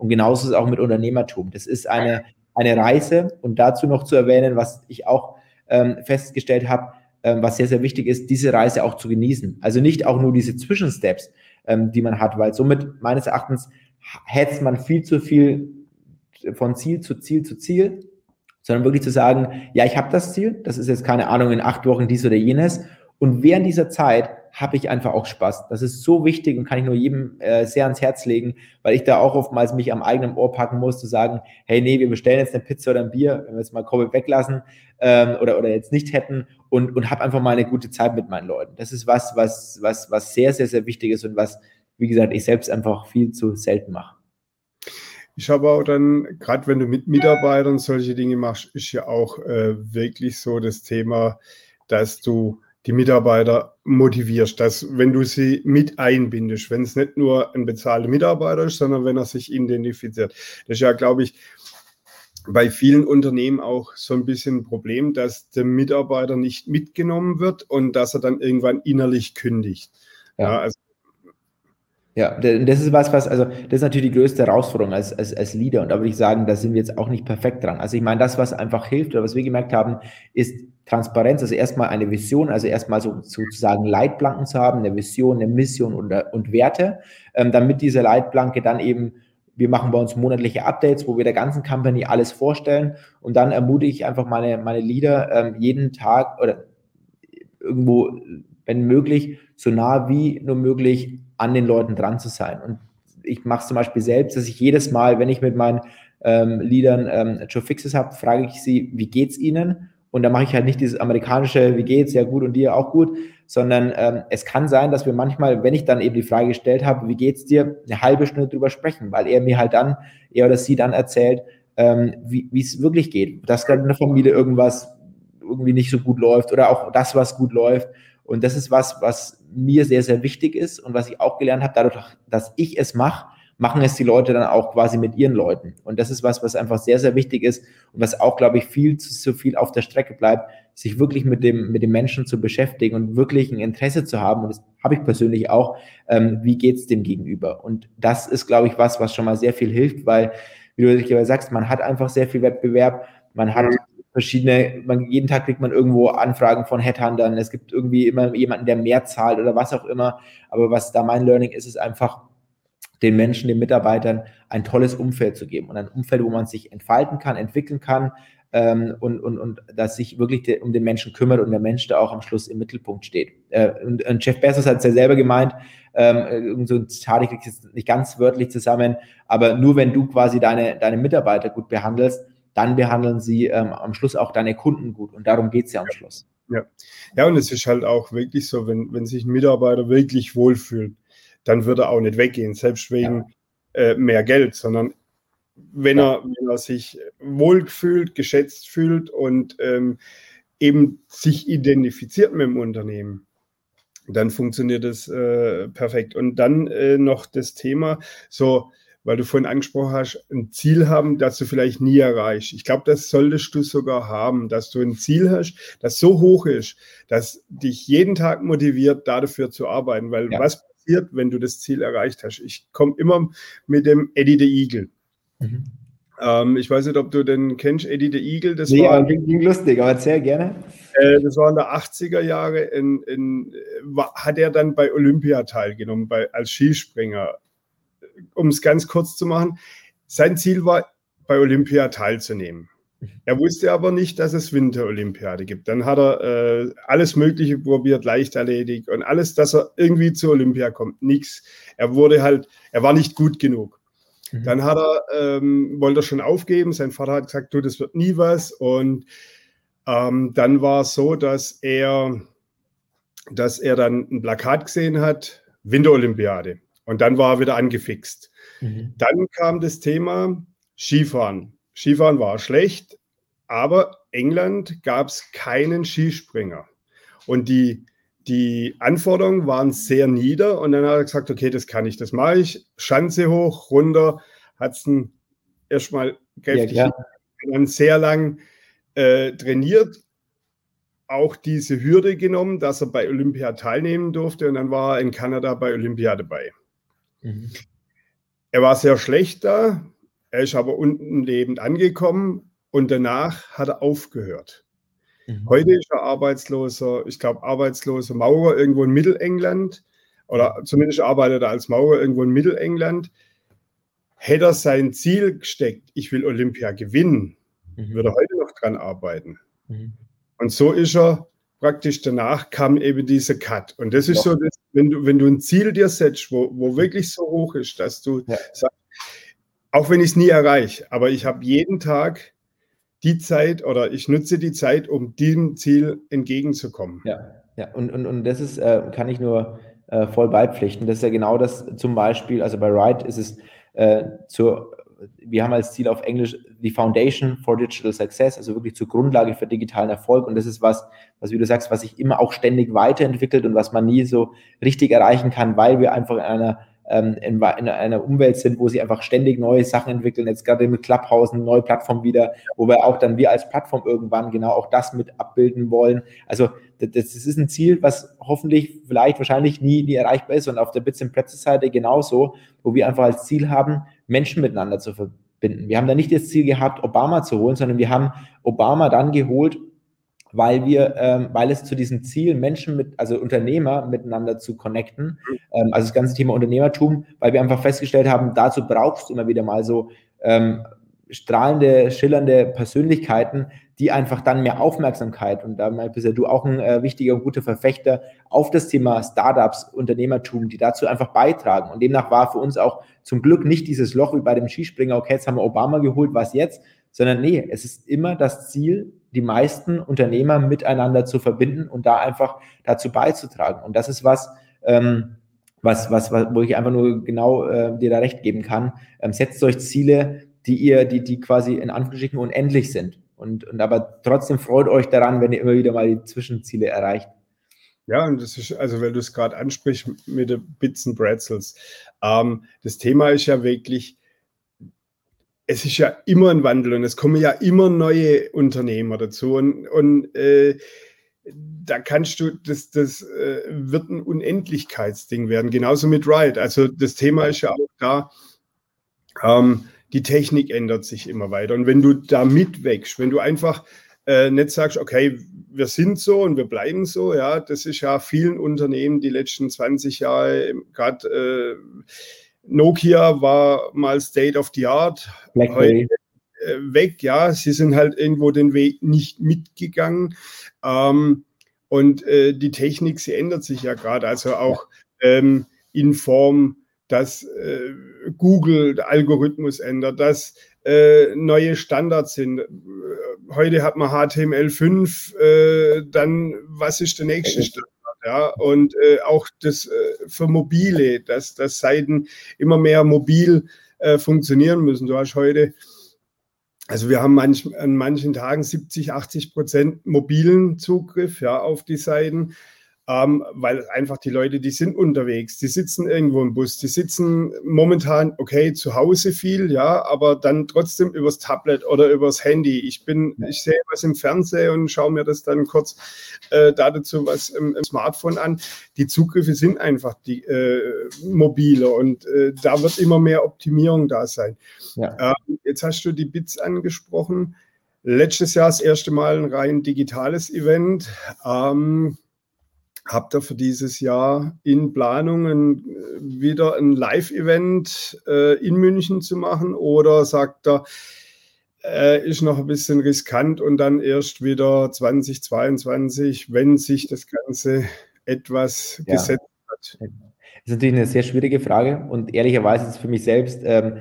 Und genauso ist es auch mit Unternehmertum. Das ist eine, eine Reise und dazu noch zu erwähnen, was ich auch ähm, festgestellt habe, ähm, was sehr, sehr wichtig ist, diese Reise auch zu genießen. Also nicht auch nur diese Zwischensteps, ähm, die man hat, weil somit meines Erachtens hetzt man viel zu viel von Ziel zu Ziel zu Ziel, sondern wirklich zu sagen, ja, ich habe das Ziel, das ist jetzt keine Ahnung in acht Wochen dies oder jenes und während dieser Zeit habe ich einfach auch Spaß. Das ist so wichtig und kann ich nur jedem äh, sehr ans Herz legen, weil ich da auch oftmals mich am eigenen Ohr packen muss, zu sagen, hey, nee, wir bestellen jetzt eine Pizza oder ein Bier, wenn wir jetzt mal Covid weglassen ähm, oder, oder jetzt nicht hätten und, und habe einfach mal eine gute Zeit mit meinen Leuten. Das ist was, was, was, was sehr, sehr, sehr wichtig ist und was, wie gesagt, ich selbst einfach viel zu selten mache. Ich habe auch dann, gerade wenn du mit Mitarbeitern solche Dinge machst, ist ja auch äh, wirklich so das Thema, dass du die Mitarbeiter motivierst, dass wenn du sie mit einbindest, wenn es nicht nur ein bezahlter Mitarbeiter ist, sondern wenn er sich identifiziert. Das ist ja, glaube ich, bei vielen Unternehmen auch so ein bisschen ein Problem, dass der Mitarbeiter nicht mitgenommen wird und dass er dann irgendwann innerlich kündigt. Ja, ja also ja, das ist was, was, also das ist natürlich die größte Herausforderung als, als, als Leader. Und da würde ich sagen, da sind wir jetzt auch nicht perfekt dran. Also ich meine, das, was einfach hilft oder was wir gemerkt haben, ist Transparenz, also erstmal eine Vision, also erstmal so, sozusagen Leitplanken zu haben, eine Vision, eine Mission und, und Werte, ähm, damit diese Leitplanke dann eben, wir machen bei uns monatliche Updates, wo wir der ganzen Company alles vorstellen und dann ermutige ich einfach meine, meine Leader ähm, jeden Tag oder irgendwo, wenn möglich, so nah wie nur möglich an den Leuten dran zu sein. Und ich mache es zum Beispiel selbst, dass ich jedes Mal, wenn ich mit meinen ähm, Leadern ähm, Joe Fixes habe, frage ich sie, wie geht's ihnen? Und da mache ich halt nicht dieses amerikanische, wie geht's, ja gut und dir auch gut, sondern ähm, es kann sein, dass wir manchmal, wenn ich dann eben die Frage gestellt habe, wie geht's dir, eine halbe Stunde drüber sprechen, weil er mir halt dann, er oder sie dann erzählt, ähm, wie es wirklich geht, dass gerade in der Familie irgendwas irgendwie nicht so gut läuft oder auch das, was gut läuft. Und das ist was, was mir sehr, sehr wichtig ist und was ich auch gelernt habe, dadurch, dass ich es mache, machen es die Leute dann auch quasi mit ihren Leuten. Und das ist was, was einfach sehr, sehr wichtig ist und was auch, glaube ich, viel zu, zu viel auf der Strecke bleibt, sich wirklich mit dem, mit dem Menschen zu beschäftigen und wirklich ein Interesse zu haben. Und das habe ich persönlich auch. Ähm, wie geht's dem gegenüber? Und das ist, glaube ich, was, was schon mal sehr viel hilft, weil, wie du sagst, man hat einfach sehr viel Wettbewerb. Man hat verschiedene, man, jeden Tag kriegt man irgendwo Anfragen von Headhuntern. Es gibt irgendwie immer jemanden, der mehr zahlt oder was auch immer. Aber was da mein Learning ist, ist einfach, den Menschen, den Mitarbeitern ein tolles Umfeld zu geben und ein Umfeld, wo man sich entfalten kann, entwickeln kann ähm, und, und, und dass sich wirklich de, um den Menschen kümmert und der Mensch da auch am Schluss im Mittelpunkt steht. Äh, und, und Jeff Bezos hat es ja selber gemeint, ähm, so ein Zitat, ich kriege es nicht ganz wörtlich zusammen, aber nur wenn du quasi deine, deine Mitarbeiter gut behandelst, dann behandeln sie ähm, am Schluss auch deine Kunden gut. Und darum geht es ja am Schluss. Ja. ja, und es ist halt auch wirklich so, wenn, wenn sich ein Mitarbeiter wirklich wohlfühlt, dann wird er auch nicht weggehen, selbst wegen ja. äh, mehr Geld, sondern wenn, ja. er, wenn er sich wohlgefühlt, geschätzt fühlt und ähm, eben sich identifiziert mit dem Unternehmen, dann funktioniert es äh, perfekt. Und dann äh, noch das Thema, so weil du vorhin angesprochen hast, ein Ziel haben, das du vielleicht nie erreichst. Ich glaube, das solltest du sogar haben, dass du ein Ziel hast, das so hoch ist, dass dich jeden Tag motiviert, dafür zu arbeiten. Weil ja. was passiert, wenn du das Ziel erreicht hast? Ich komme immer mit dem Eddie the Eagle. Mhm. Ähm, ich weiß nicht, ob du den kennst, Eddie the Eagle. Das nee, war klingt lustig, aber erzähl gerne. Äh, das war in der 80er Jahre, in, in, war, hat er dann bei Olympia teilgenommen, bei, als Skispringer um es ganz kurz zu machen, sein Ziel war, bei Olympia teilzunehmen. Er wusste aber nicht, dass es Winterolympiade gibt. Dann hat er äh, alles Mögliche probiert, leicht erledigt und alles, dass er irgendwie zur Olympia kommt. Nichts. Er wurde halt, er war nicht gut genug. Mhm. Dann hat er, ähm, wollte er schon aufgeben. Sein Vater hat gesagt, du, das wird nie was. Und ähm, dann war es so, dass er, dass er dann ein Plakat gesehen hat, Winterolympiade. Und dann war er wieder angefixt. Mhm. Dann kam das Thema Skifahren. Skifahren war schlecht, aber England gab es keinen Skispringer. Und die, die Anforderungen waren sehr nieder. Und dann hat er gesagt, okay, das kann ich, das mache ich. Schanze hoch, runter, hat es erstmal kräftig, ja, dann sehr lang äh, trainiert, auch diese Hürde genommen, dass er bei Olympia teilnehmen durfte. Und dann war er in Kanada bei Olympia dabei. Mhm. Er war sehr schlecht da, er ist aber unten lebend angekommen und danach hat er aufgehört. Mhm. Heute ist er arbeitsloser, ich glaube, arbeitsloser Maurer irgendwo in Mittelengland oder zumindest arbeitet er als Maurer irgendwo in Mittelengland. Hätte er sein Ziel gesteckt, ich will Olympia gewinnen, mhm. würde er heute noch dran arbeiten. Mhm. Und so ist er praktisch danach kam eben dieser Cut. Und das ist ja. so, dass, wenn, du, wenn du ein Ziel dir setzt, wo, wo wirklich so hoch ist, dass du ja. sagst, auch wenn ich es nie erreiche, aber ich habe jeden Tag die Zeit oder ich nutze die Zeit, um diesem Ziel entgegenzukommen. Ja, ja. Und, und, und das ist, äh, kann ich nur äh, voll beipflichten. Das ist ja genau das zum Beispiel, also bei Wright ist es äh, zur wir haben als Ziel auf Englisch die Foundation for Digital Success, also wirklich zur Grundlage für digitalen Erfolg. Und das ist was, was, wie du sagst, was sich immer auch ständig weiterentwickelt und was man nie so richtig erreichen kann, weil wir einfach in einer ähm, in, in, einer Umwelt sind, wo sie einfach ständig neue Sachen entwickeln. Jetzt gerade mit Clubhouse eine neue Plattform wieder, wo wir auch dann wir als Plattform irgendwann genau auch das mit abbilden wollen. Also das, das ist ein Ziel, was hoffentlich vielleicht wahrscheinlich nie, nie erreichbar ist und auf der Bits and Pretzels Seite genauso, wo wir einfach als Ziel haben, Menschen miteinander zu verbinden. Wir haben da nicht das Ziel gehabt, Obama zu holen, sondern wir haben Obama dann geholt, weil wir, ähm, weil es zu diesem Ziel, Menschen mit, also Unternehmer miteinander zu connecten, ähm, also das ganze Thema Unternehmertum, weil wir einfach festgestellt haben, dazu brauchst du immer wieder mal so ähm, strahlende, schillernde Persönlichkeiten, die einfach dann mehr Aufmerksamkeit und da bist ja du auch ein äh, wichtiger und guter Verfechter auf das Thema Startups, Unternehmertum, die dazu einfach beitragen. Und demnach war für uns auch zum Glück nicht dieses Loch wie bei dem Skispringer, okay, jetzt haben wir Obama geholt, was jetzt? Sondern nee, es ist immer das Ziel, die meisten Unternehmer miteinander zu verbinden und da einfach dazu beizutragen. Und das ist was, ähm, was, was, was, wo ich einfach nur genau äh, dir da recht geben kann. Ähm, setzt euch Ziele, die ihr, die, die quasi in Anführungsstrichen unendlich sind. Und, und aber trotzdem freut euch daran, wenn ihr immer wieder mal die Zwischenziele erreicht. Ja, und das ist, also wenn du es gerade ansprichst mit den Bits and Pretzels, ähm, das Thema ist ja wirklich, es ist ja immer ein Wandel und es kommen ja immer neue Unternehmer dazu und, und äh, da kannst du, das, das äh, wird ein Unendlichkeitsding werden, genauso mit Ride. Also das Thema ist ja auch da, ähm, die Technik ändert sich immer weiter und wenn du da mitwächst, wenn du einfach äh, nicht sagst, okay, wir sind so und wir bleiben so, ja, das ist ja vielen Unternehmen die letzten 20 Jahre gerade äh, Nokia war mal State of the Art. Blackberry. Heute, äh, weg, ja. Sie sind halt irgendwo den Weg nicht mitgegangen. Ähm, und äh, die Technik, sie ändert sich ja gerade. Also auch ähm, in Form, dass äh, Google der Algorithmus ändert, dass äh, neue Standards sind. Heute hat man HTML5, äh, dann was ist der nächste Standard? Ja, und äh, auch das äh, für Mobile, dass, dass Seiten immer mehr mobil äh, funktionieren müssen. Du hast heute, also wir haben manch, an manchen Tagen 70, 80 Prozent mobilen Zugriff ja, auf die Seiten ähm, weil einfach die Leute, die sind unterwegs, die sitzen irgendwo im Bus, die sitzen momentan, okay, zu Hause viel, ja, aber dann trotzdem übers Tablet oder übers Handy. Ich bin, ich sehe was im Fernsehen und schaue mir das dann kurz äh, dazu was im, im, Smartphone an. Die Zugriffe sind einfach die äh, mobile und äh, da wird immer mehr Optimierung da sein. Ja. Ähm, jetzt hast du die Bits angesprochen. Letztes Jahr das erste Mal ein rein digitales Event. Ähm, Habt ihr für dieses Jahr in Planung wieder ein Live-Event äh, in München zu machen oder sagt er, äh, ist noch ein bisschen riskant und dann erst wieder 2022, wenn sich das Ganze etwas ja. gesetzt hat? Das ist natürlich eine sehr schwierige Frage und ehrlicherweise ist es für mich selbst ähm,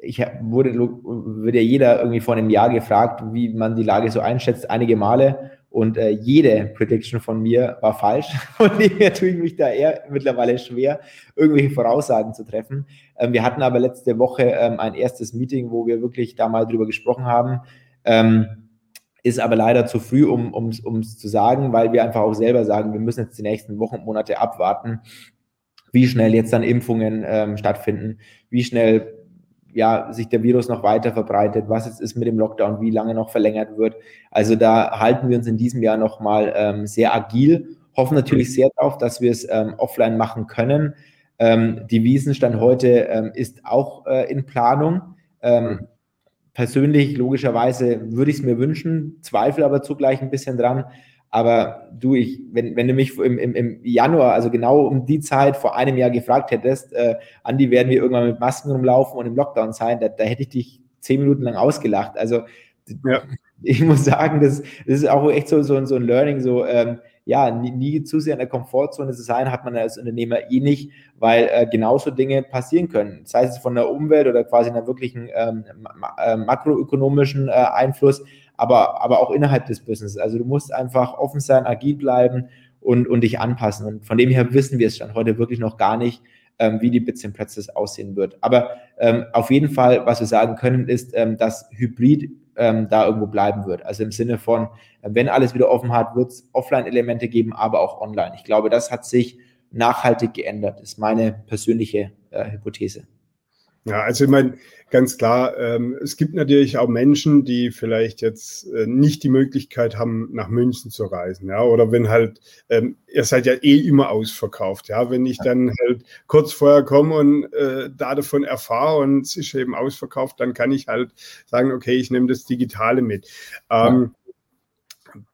ich wurde, wird ja jeder irgendwie vor einem Jahr gefragt, wie man die Lage so einschätzt, einige Male. Und äh, jede Prediction von mir war falsch. Von dem her tue ich mich da eher mittlerweile schwer, irgendwelche Voraussagen zu treffen. Ähm, wir hatten aber letzte Woche ähm, ein erstes Meeting, wo wir wirklich da mal drüber gesprochen haben. Ähm, ist aber leider zu früh, um es zu sagen, weil wir einfach auch selber sagen, wir müssen jetzt die nächsten Wochen und Monate abwarten, wie schnell jetzt dann Impfungen ähm, stattfinden, wie schnell ja, sich der Virus noch weiter verbreitet, was jetzt ist mit dem Lockdown, wie lange noch verlängert wird. Also da halten wir uns in diesem Jahr nochmal ähm, sehr agil, hoffen natürlich sehr darauf, dass wir es ähm, offline machen können. Ähm, die Wiesenstand heute ähm, ist auch äh, in Planung. Ähm, persönlich, logischerweise, würde ich es mir wünschen, zweifle aber zugleich ein bisschen dran. Aber du, ich, wenn, wenn du mich im, im, im Januar, also genau um die Zeit vor einem Jahr gefragt hättest, äh, Andi, werden wir irgendwann mit Masken rumlaufen und im Lockdown sein, da, da hätte ich dich zehn Minuten lang ausgelacht. Also ja. ich muss sagen, das, das ist auch echt so, so, so ein Learning, so ähm, ja, nie, nie, zu sehr in der Komfortzone zu sein, hat man als Unternehmer eh nicht, weil äh, genauso Dinge passieren können. Sei es von der Umwelt oder quasi einer wirklichen ähm, ma äh, makroökonomischen äh, Einfluss, aber, aber auch innerhalb des Business. Also du musst einfach offen sein, agil bleiben und, und dich anpassen. Und von dem her wissen wir es schon heute wirklich noch gar nicht, ähm, wie die Bits and Pretzels aussehen wird. Aber ähm, auf jeden Fall, was wir sagen können, ist, ähm, dass Hybrid ähm, da irgendwo bleiben wird. Also im Sinne von, äh, wenn alles wieder offen hat, wird es Offline-Elemente geben, aber auch online. Ich glaube, das hat sich nachhaltig geändert, ist meine persönliche äh, Hypothese. Ja, also ich meine, ganz klar, ähm, es gibt natürlich auch Menschen, die vielleicht jetzt äh, nicht die Möglichkeit haben, nach München zu reisen. Ja, oder wenn halt, ähm, ihr seid ja eh immer ausverkauft. Ja, wenn ich dann halt kurz vorher komme und äh, da davon erfahre und es ist eben ausverkauft, dann kann ich halt sagen, okay, ich nehme das Digitale mit. Ähm,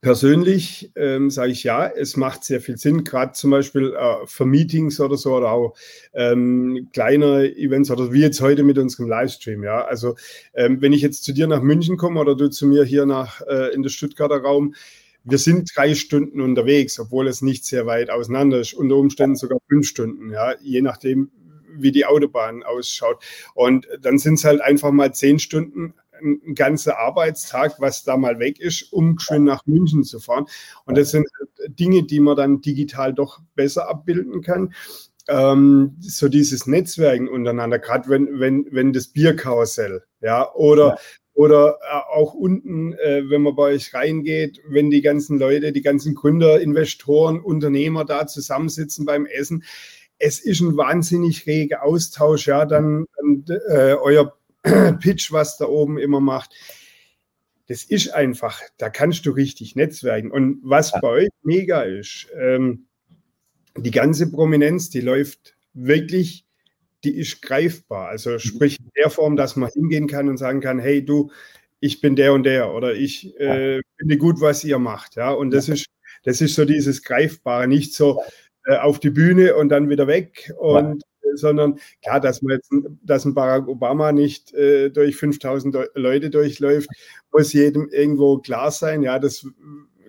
Persönlich ähm, sage ich ja, es macht sehr viel Sinn, gerade zum Beispiel äh, für Meetings oder so oder auch ähm, kleine Events oder wie jetzt heute mit unserem Livestream. Ja, also ähm, wenn ich jetzt zu dir nach München komme oder du zu mir hier nach äh, in den Stuttgarter Raum, wir sind drei Stunden unterwegs, obwohl es nicht sehr weit auseinander ist, unter Umständen sogar fünf Stunden, ja, je nachdem, wie die Autobahn ausschaut. Und dann sind es halt einfach mal zehn Stunden ein ganzer Arbeitstag, was da mal weg ist, um schön nach München zu fahren. Und das sind Dinge, die man dann digital doch besser abbilden kann. Ähm, so dieses Netzwerken untereinander, gerade wenn, wenn, wenn das Bierkarussell, ja, oder, ja. oder äh, auch unten, äh, wenn man bei euch reingeht, wenn die ganzen Leute, die ganzen Gründer, Investoren, Unternehmer da zusammensitzen beim Essen. Es ist ein wahnsinnig reger Austausch, ja, dann, dann äh, euer (clears throat) Pitch, was da oben immer macht. Das ist einfach, da kannst du richtig netzwerken. Und was ja. bei euch mega ist, ähm, die ganze Prominenz, die läuft wirklich, die ist greifbar. Also mhm. sprich in der Form, dass man hingehen kann und sagen kann, hey du, ich bin der und der oder ich äh, finde gut, was ihr macht. Ja, und das ist, das ist so dieses Greifbare, nicht so äh, auf die Bühne und dann wieder weg und sondern klar, dass man jetzt, dass ein Barack Obama nicht äh, durch 5000 Leute durchläuft, muss jedem irgendwo klar sein. Ja, das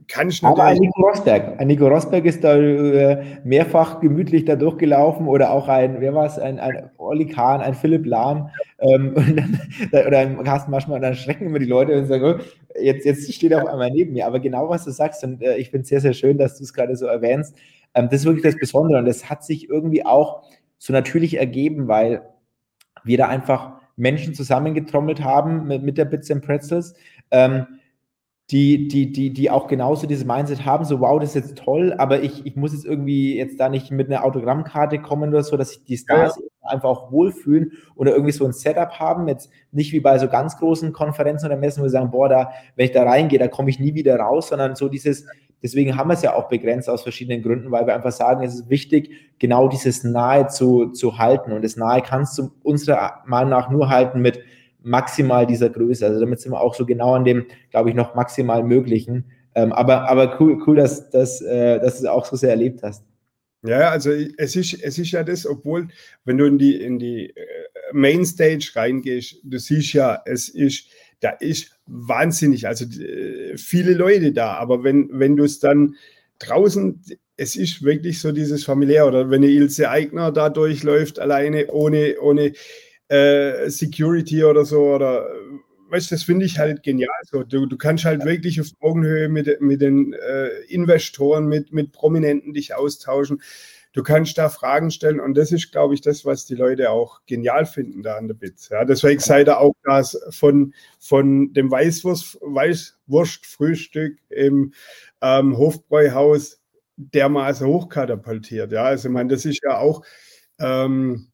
kann ich. Aber ein Nico Rosberg. Ein Nico Rosberg ist da äh, mehrfach gemütlich da durchgelaufen oder auch ein, wer war es, ein, ein Olli Kahn, ein Philipp Lahm ähm, (laughs) dann, oder ein Carsten Maschmann, dann schrecken immer die Leute und sagen, oh, jetzt, jetzt steht er auf einmal neben mir. Aber genau was du sagst und äh, ich finde es sehr, sehr schön, dass du es gerade so erwähnst. Ähm, das ist wirklich das Besondere und das hat sich irgendwie auch so natürlich ergeben, weil wir da einfach Menschen zusammengetrommelt haben mit, mit der Bits and Pretzels, ähm, die, die, die, die auch genauso dieses Mindset haben, so wow, das ist jetzt toll, aber ich, ich muss jetzt irgendwie jetzt da nicht mit einer Autogrammkarte kommen oder so, dass sich die Stars ja. Einfach auch wohlfühlen oder irgendwie so ein Setup haben, jetzt nicht wie bei so ganz großen Konferenzen oder Messen, wo wir sagen, boah, da, wenn ich da reingehe, da komme ich nie wieder raus, sondern so dieses, Deswegen haben wir es ja auch begrenzt aus verschiedenen Gründen, weil wir einfach sagen, es ist wichtig, genau dieses Nahe zu, zu halten. Und das Nahe kannst du unserer Meinung nach nur halten mit maximal dieser Größe. Also damit sind wir auch so genau an dem, glaube ich, noch maximal Möglichen. Ähm, aber, aber cool, cool dass, dass, äh, dass du es auch so sehr erlebt hast. Ja, also es ist, es ist ja das, obwohl, wenn du in die, in die äh, Mainstage reingehst, du siehst ja, es ist, da ist wahnsinnig, also äh, viele Leute da, aber wenn, wenn du es dann draußen, es ist wirklich so dieses familiär oder wenn eine Ilse Eigner da durchläuft, alleine, ohne, ohne, äh, Security oder so oder weißt das finde ich halt genial. So, du, du kannst halt wirklich auf Augenhöhe mit, mit den äh, Investoren, mit, mit Prominenten dich austauschen. Du kannst da Fragen stellen und das ist, glaube ich, das, was die Leute auch genial finden da an der BITS. Ja, deswegen sei da auch das von, von dem Weißwurst, Weißwurstfrühstück im ähm, Hofbräuhaus dermaßen hochkatapultiert. Ja, also ich meine, das ist ja auch ähm,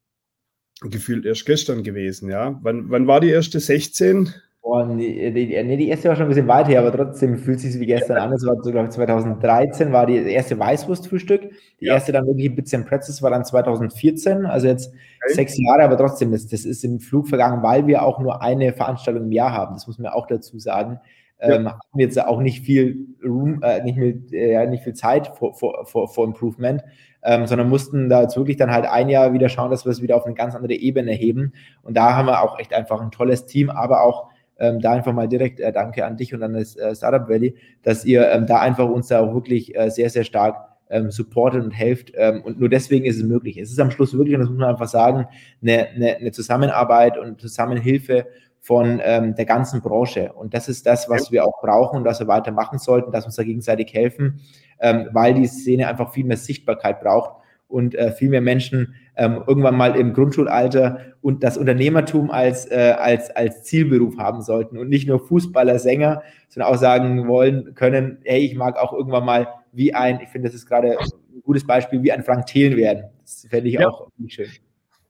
gefühlt erst gestern gewesen. Ja, wann, wann war die erste 16? Boah, nee, nee, die erste war schon ein bisschen weiter, aber trotzdem fühlt sich wie gestern ja. an. Das war, so, glaube ich, 2013 war die erste Weißwurstfrühstück. Die ja. erste dann wirklich ein bisschen Pretzels war dann 2014, also jetzt okay. sechs Jahre, aber trotzdem, das, das ist im Flug vergangen, weil wir auch nur eine Veranstaltung im Jahr haben. Das muss man auch dazu sagen. Ja. Ähm, haben wir jetzt auch nicht viel Room, äh, nicht, mit, äh, nicht viel Zeit vor Improvement, ähm, sondern mussten da jetzt wirklich dann halt ein Jahr wieder schauen, dass wir es wieder auf eine ganz andere Ebene heben. Und da haben wir auch echt einfach ein tolles Team, aber auch ähm, da einfach mal direkt äh, Danke an dich und an das äh, Startup Valley, dass ihr ähm, da einfach uns da auch wirklich äh, sehr, sehr stark ähm, supportet und helft. Ähm, und nur deswegen ist es möglich. Es ist am Schluss wirklich, und das muss man einfach sagen, eine, eine, eine Zusammenarbeit und Zusammenhilfe von ähm, der ganzen Branche. Und das ist das, was wir auch brauchen und was wir weitermachen sollten, dass wir uns da gegenseitig helfen, ähm, weil die Szene einfach viel mehr Sichtbarkeit braucht und äh, viel mehr Menschen ähm, irgendwann mal im Grundschulalter und das Unternehmertum als, äh, als, als Zielberuf haben sollten und nicht nur Fußballer, Sänger, sondern auch sagen wollen können, hey, ich mag auch irgendwann mal wie ein, ich finde, das ist gerade ein gutes Beispiel, wie ein Frank Thelen werden. Das fände ich ja. auch schön.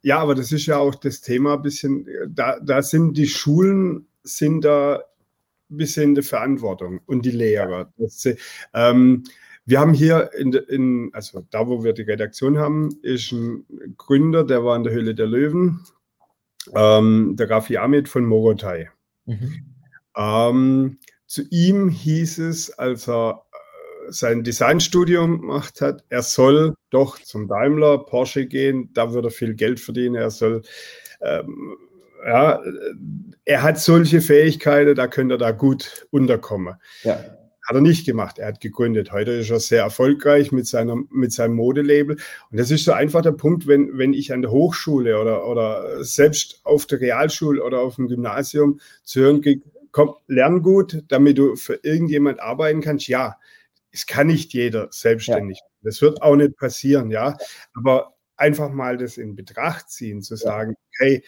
Ja, aber das ist ja auch das Thema ein bisschen, da, da sind die Schulen, sind da ein bisschen in der Verantwortung und die Lehrer. Das, ähm, wir haben hier in, in, also da, wo wir die Redaktion haben, ist ein Gründer, der war in der Höhle der Löwen, ähm, der Rafi Ahmed von Morotai. Mhm. Ähm, zu ihm hieß es, als er sein Designstudium gemacht hat, er soll doch zum Daimler, Porsche gehen, da würde er viel Geld verdienen, er soll, ähm, ja, er hat solche Fähigkeiten, da könnte er da gut unterkommen. Ja. Hat er nicht gemacht. Er hat gegründet. Heute ist er sehr erfolgreich mit, seiner, mit seinem Modelabel. Und das ist so einfach der Punkt, wenn, wenn ich an der Hochschule oder, oder selbst auf der Realschule oder auf dem Gymnasium zu hören kriege, komm, lern gut, damit du für irgendjemand arbeiten kannst. Ja, es kann nicht jeder selbstständig. Ja. Das wird auch nicht passieren, ja. Aber einfach mal das in Betracht ziehen, zu sagen, hey,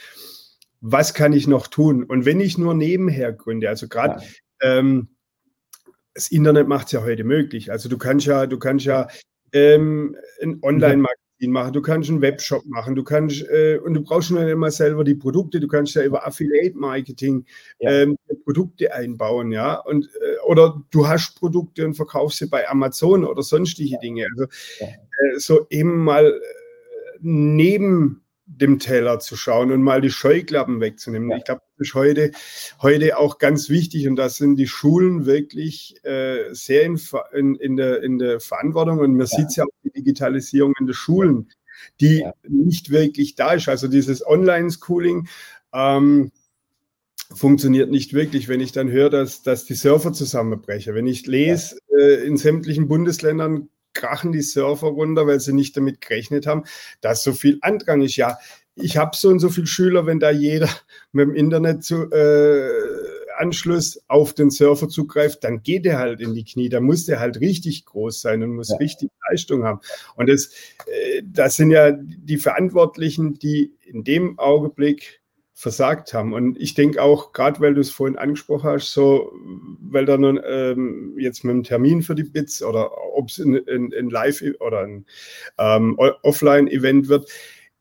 was kann ich noch tun? Und wenn ich nur nebenher gründe, also gerade ja. ähm, das Internet macht es ja heute möglich. Also du kannst ja, du kannst ja ähm, ein Online-Magazin machen, du kannst einen Webshop machen, du kannst äh, und du brauchst schon immer selber die Produkte, du kannst ja über Affiliate-Marketing ja. ähm, Produkte einbauen, ja. Und äh, oder du hast Produkte und verkaufst sie bei Amazon oder sonstige Dinge. Also äh, so eben mal äh, neben dem Teller zu schauen und mal die Scheuklappen wegzunehmen. Ja. Ich glaube, das ist heute, heute auch ganz wichtig und da sind die Schulen wirklich äh, sehr in, in, in, der, in der Verantwortung und man ja. sieht ja auch die Digitalisierung in den Schulen, die ja. nicht wirklich da ist. Also dieses Online-Schooling ähm, funktioniert nicht wirklich, wenn ich dann höre, dass, dass die Server zusammenbrechen. Wenn ich lese, äh, in sämtlichen Bundesländern krachen die Surfer runter, weil sie nicht damit gerechnet haben, dass so viel Andrang ist. Ja, ich habe so und so viele Schüler, wenn da jeder mit dem Internet zu, äh, Anschluss auf den Surfer zugreift, dann geht er halt in die Knie. Da muss der halt richtig groß sein und muss ja. richtig Leistung haben. Und das, äh, das sind ja die Verantwortlichen, die in dem Augenblick versagt haben. Und ich denke auch, gerade weil du es vorhin angesprochen hast, so, weil da nun ähm, jetzt mit einem Termin für die Bits oder ob es ein, ein, ein Live- oder ein ähm, Offline-Event wird,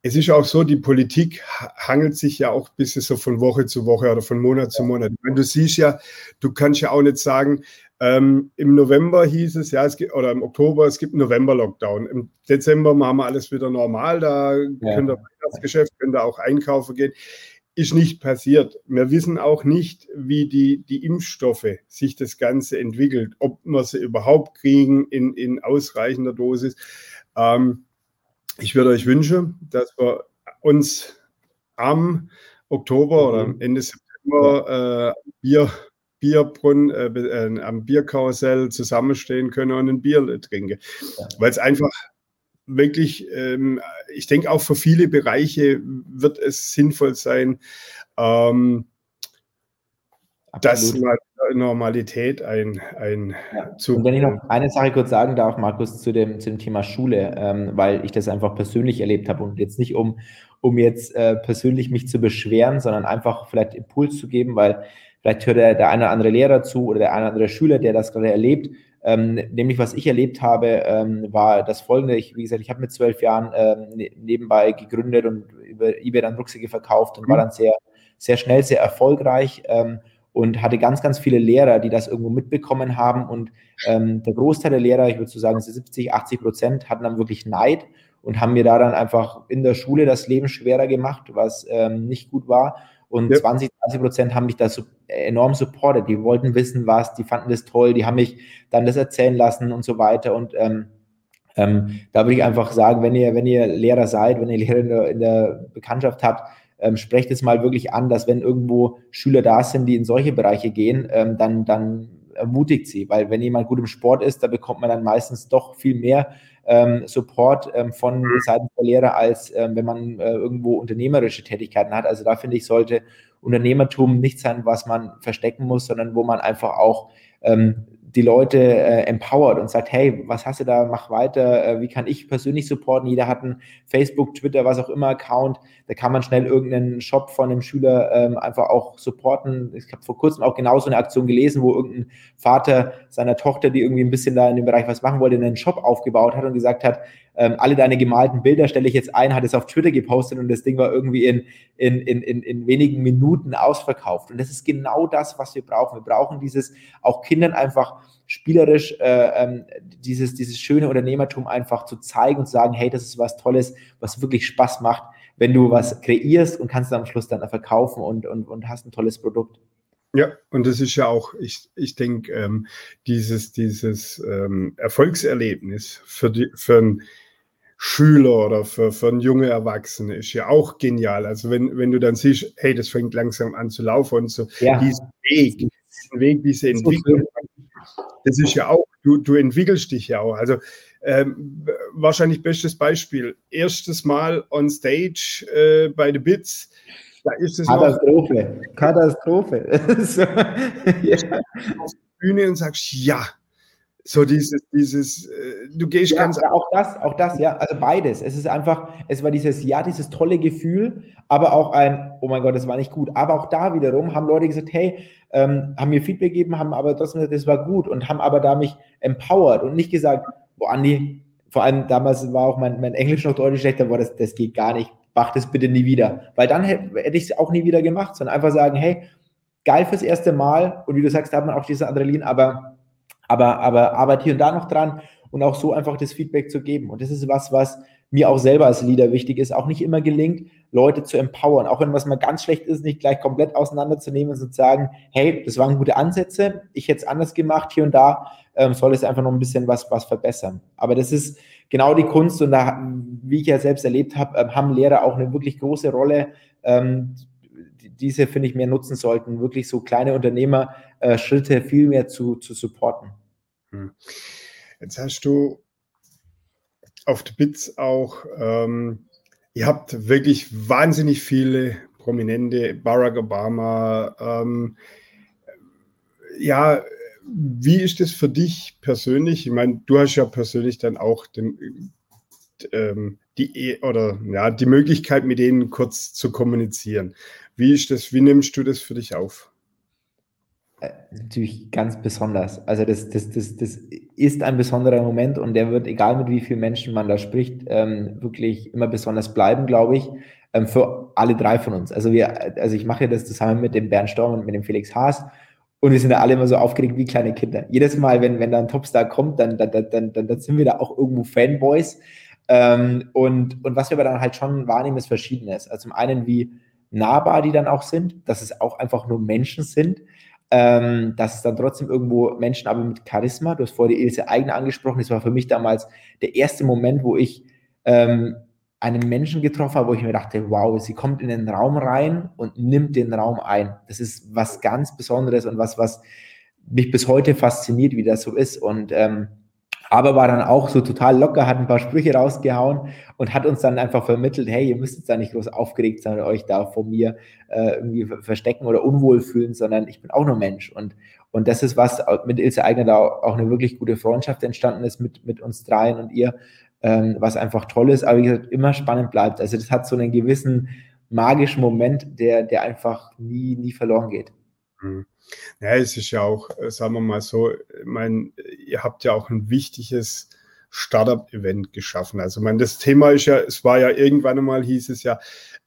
es ist auch so, die Politik hangelt sich ja auch ein bisschen so von Woche zu Woche oder von Monat zu Monat. Wenn du siehst ja, du kannst ja auch nicht sagen, ähm, im November hieß es, ja, es gibt, oder im Oktober, es gibt einen November-Lockdown. Im Dezember machen wir alles wieder normal, da ja. könnt ihr Weihnachtsgeschäft, könnt ihr auch einkaufen gehen ist nicht passiert. Wir wissen auch nicht, wie die, die Impfstoffe sich das Ganze entwickelt, ob wir sie überhaupt kriegen in, in ausreichender Dosis. Ähm, ich würde euch wünschen, dass wir uns am Oktober oder am Ende September äh, Bier, Bierbrunnen, äh, äh, am Bierkarussell zusammenstehen können und ein Bier trinken. Weil es einfach wirklich, ähm, ich denke auch für viele Bereiche wird es sinnvoll sein, ähm, das mal Normalität ein, ein ja. zu. Und wenn ich noch eine Sache kurz sagen darf, Markus, zu dem, zu dem Thema Schule, ähm, weil ich das einfach persönlich erlebt habe und jetzt nicht um, um jetzt äh, persönlich mich zu beschweren, sondern einfach vielleicht Impuls zu geben, weil vielleicht hört der, der eine oder andere Lehrer zu oder der eine oder andere Schüler, der das gerade erlebt. Ähm, nämlich, was ich erlebt habe, ähm, war das folgende. Ich, wie gesagt, ich habe mit zwölf Jahren ähm, ne, nebenbei gegründet und über eBay dann Rucksäcke verkauft und mhm. war dann sehr, sehr schnell, sehr erfolgreich. Ähm, und hatte ganz, ganz viele Lehrer, die das irgendwo mitbekommen haben. Und ähm, der Großteil der Lehrer, ich würde so sagen 70, 80 Prozent, hatten dann wirklich Neid und haben mir da dann einfach in der Schule das Leben schwerer gemacht, was ähm, nicht gut war. Und ja. 20, 30 Prozent haben mich da so enorm supportet. Die wollten wissen, was, die fanden das toll, die haben mich dann das erzählen lassen und so weiter. Und ähm, ähm, da würde ich einfach sagen, wenn ihr, wenn ihr Lehrer seid, wenn ihr Lehrer in der, in der Bekanntschaft habt, ähm, sprecht es mal wirklich an, dass wenn irgendwo Schüler da sind, die in solche Bereiche gehen, ähm, dann, dann ermutigt sie, weil wenn jemand gut im Sport ist, da bekommt man dann meistens doch viel mehr ähm, Support ähm, von mhm. Seiten der Lehrer, als ähm, wenn man äh, irgendwo unternehmerische Tätigkeiten hat. Also da finde ich, sollte Unternehmertum nicht sein, was man verstecken muss, sondern wo man einfach auch ähm, die Leute äh, empowert und sagt, hey, was hast du da, mach weiter, äh, wie kann ich persönlich supporten? Jeder hat einen Facebook, Twitter, was auch immer Account, da kann man schnell irgendeinen Shop von einem Schüler ähm, einfach auch supporten. Ich habe vor kurzem auch genauso eine Aktion gelesen, wo irgendein Vater seiner Tochter, die irgendwie ein bisschen da in dem Bereich was machen wollte, einen Shop aufgebaut hat und gesagt hat, ähm, alle deine gemalten Bilder stelle ich jetzt ein, hat es auf Twitter gepostet und das Ding war irgendwie in, in, in, in, in wenigen Minuten ausverkauft. Und das ist genau das, was wir brauchen. Wir brauchen dieses, auch Kindern einfach spielerisch äh, ähm, dieses, dieses schöne Unternehmertum einfach zu zeigen und zu sagen, hey, das ist was Tolles, was wirklich Spaß macht, wenn du was kreierst und kannst dann am Schluss dann verkaufen und, und, und hast ein tolles Produkt. Ja, und das ist ja auch, ich, ich denke, ähm, dieses, dieses ähm, Erfolgserlebnis für, die, für einen Schüler oder für, für einen junge Erwachsene ist ja auch genial. Also wenn, wenn du dann siehst, hey, das fängt langsam an zu laufen und so, ja. diesen Weg, diesen Weg, diese Entwicklung, das ist ja auch, du, du entwickelst dich ja auch. Also ähm, wahrscheinlich bestes Beispiel, erstes Mal on stage äh, bei The Bits, da ist es Katastrophe, noch, Katastrophe. so, (laughs) ja. Auf die Bühne und sagst, ja, so dieses, dieses, äh, du gehst ja, ganz. Auch das, auch das, ja, also beides. Es ist einfach, es war dieses, ja, dieses tolle Gefühl, aber auch ein, oh mein Gott, das war nicht gut. Aber auch da wiederum haben Leute gesagt, hey, ähm, haben mir Feedback gegeben, haben aber trotzdem gesagt, das war gut und haben aber da mich empowert und nicht gesagt, boah, Andi, vor allem damals war auch mein, mein Englisch noch deutlich schlechter, boah, das, das geht gar nicht, mach das bitte nie wieder. Weil dann hätte, ich es auch nie wieder gemacht, sondern einfach sagen, hey, geil fürs erste Mal und wie du sagst, da hat man auch diese Adrenalin, aber aber, aber arbeite hier und da noch dran und auch so einfach das Feedback zu geben. Und das ist was, was mir auch selber als Leader wichtig ist, auch nicht immer gelingt, Leute zu empowern, auch wenn was mal ganz schlecht ist, nicht gleich komplett auseinanderzunehmen und zu sagen, hey, das waren gute Ansätze, ich hätte es anders gemacht, hier und da ähm, soll es einfach noch ein bisschen was, was verbessern. Aber das ist genau die Kunst und da, wie ich ja selbst erlebt habe, ähm, haben Lehrer auch eine wirklich große Rolle, ähm, diese, finde ich, mehr nutzen sollten, wirklich so kleine Unternehmer äh, viel mehr zu, zu supporten. Hm. Jetzt hast du auf der BITS auch, ähm, ihr habt wirklich wahnsinnig viele Prominente, Barack Obama. Ähm, ja, wie ist das für dich persönlich? Ich meine, du hast ja persönlich dann auch den, ähm, die, oder, ja, die Möglichkeit, mit denen kurz zu kommunizieren. Wie ist das? Wie nimmst du das für dich auf? Äh, natürlich ganz besonders. Also das, das, das, das ist ein besonderer Moment und der wird, egal mit wie vielen Menschen man da spricht, ähm, wirklich immer besonders bleiben, glaube ich, ähm, für alle drei von uns. Also wir, also ich mache das zusammen mit dem Bernd Storm und mit dem Felix Haas und wir sind da alle immer so aufgeregt wie kleine Kinder. Jedes Mal, wenn, wenn da ein Topstar kommt, dann, dann, dann, dann, dann sind wir da auch irgendwo Fanboys. Ähm, und, und was wir aber dann halt schon wahrnehmen, ist Verschiedenes. Also zum einen, wie nahbar die dann auch sind, dass es auch einfach nur Menschen sind, ähm, dass es dann trotzdem irgendwo Menschen aber mit Charisma, du hast vorher die Ilse Eigner angesprochen, das war für mich damals der erste Moment, wo ich ähm, einen Menschen getroffen habe, wo ich mir dachte, wow, sie kommt in den Raum rein und nimmt den Raum ein. Das ist was ganz Besonderes und was, was mich bis heute fasziniert, wie das so ist. Und ähm, aber war dann auch so total locker, hat ein paar Sprüche rausgehauen und hat uns dann einfach vermittelt, hey, ihr müsst jetzt da nicht groß aufgeregt sein und euch da vor mir äh, irgendwie verstecken oder unwohl fühlen, sondern ich bin auch nur Mensch. Und, und das ist was, mit Ilse Eigner da auch eine wirklich gute Freundschaft entstanden ist mit, mit uns dreien und ihr, ähm, was einfach toll ist, aber wie gesagt, immer spannend bleibt. Also das hat so einen gewissen magischen Moment, der, der einfach nie, nie verloren geht. Mhm. Ja, es ist ja auch, äh, sagen wir mal so, ich meine, ihr habt ja auch ein wichtiges Startup-Event geschaffen. Also, ich meine, das Thema ist ja, es war ja irgendwann einmal, hieß es ja,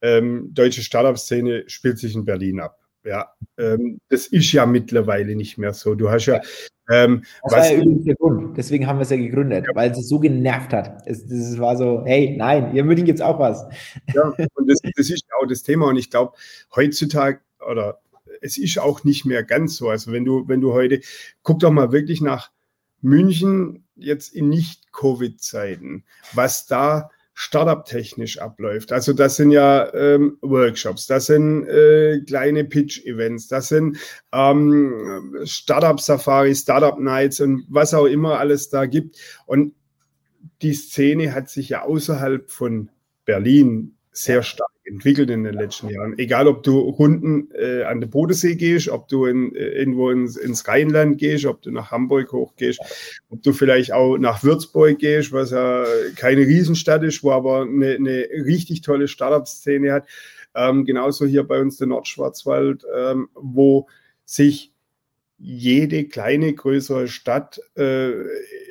ähm, deutsche Startup-Szene spielt sich in Berlin ab. Ja, ähm, das ist ja mittlerweile nicht mehr so. Du hast ja. Ähm, das war ja übrigens der Grund. Deswegen haben wir es ja gegründet, ja. weil es so genervt hat. Es, das war so, hey, nein, ihr München es auch was. Ja, (laughs) und das, das ist ja auch das Thema. Und ich glaube, heutzutage oder es ist auch nicht mehr ganz so. Also wenn du, wenn du heute, guck doch mal wirklich nach München jetzt in Nicht-Covid-Zeiten, was da Startup-technisch abläuft. Also das sind ja ähm, Workshops, das sind äh, kleine Pitch-Events, das sind ähm, Startup-Safari, Startup-Nights und was auch immer alles da gibt. Und die Szene hat sich ja außerhalb von Berlin sehr stark entwickelt in den letzten Jahren. Egal, ob du Runden äh, an den Bodensee gehst, ob du in, äh, irgendwo ins, ins, Rheinland gehst, ob du nach Hamburg hochgehst, ob du vielleicht auch nach Würzburg gehst, was ja keine Riesenstadt ist, wo aber eine, eine richtig tolle Startup-Szene hat. Ähm, genauso hier bei uns der Nordschwarzwald, ähm, wo sich jede kleine, größere Stadt äh,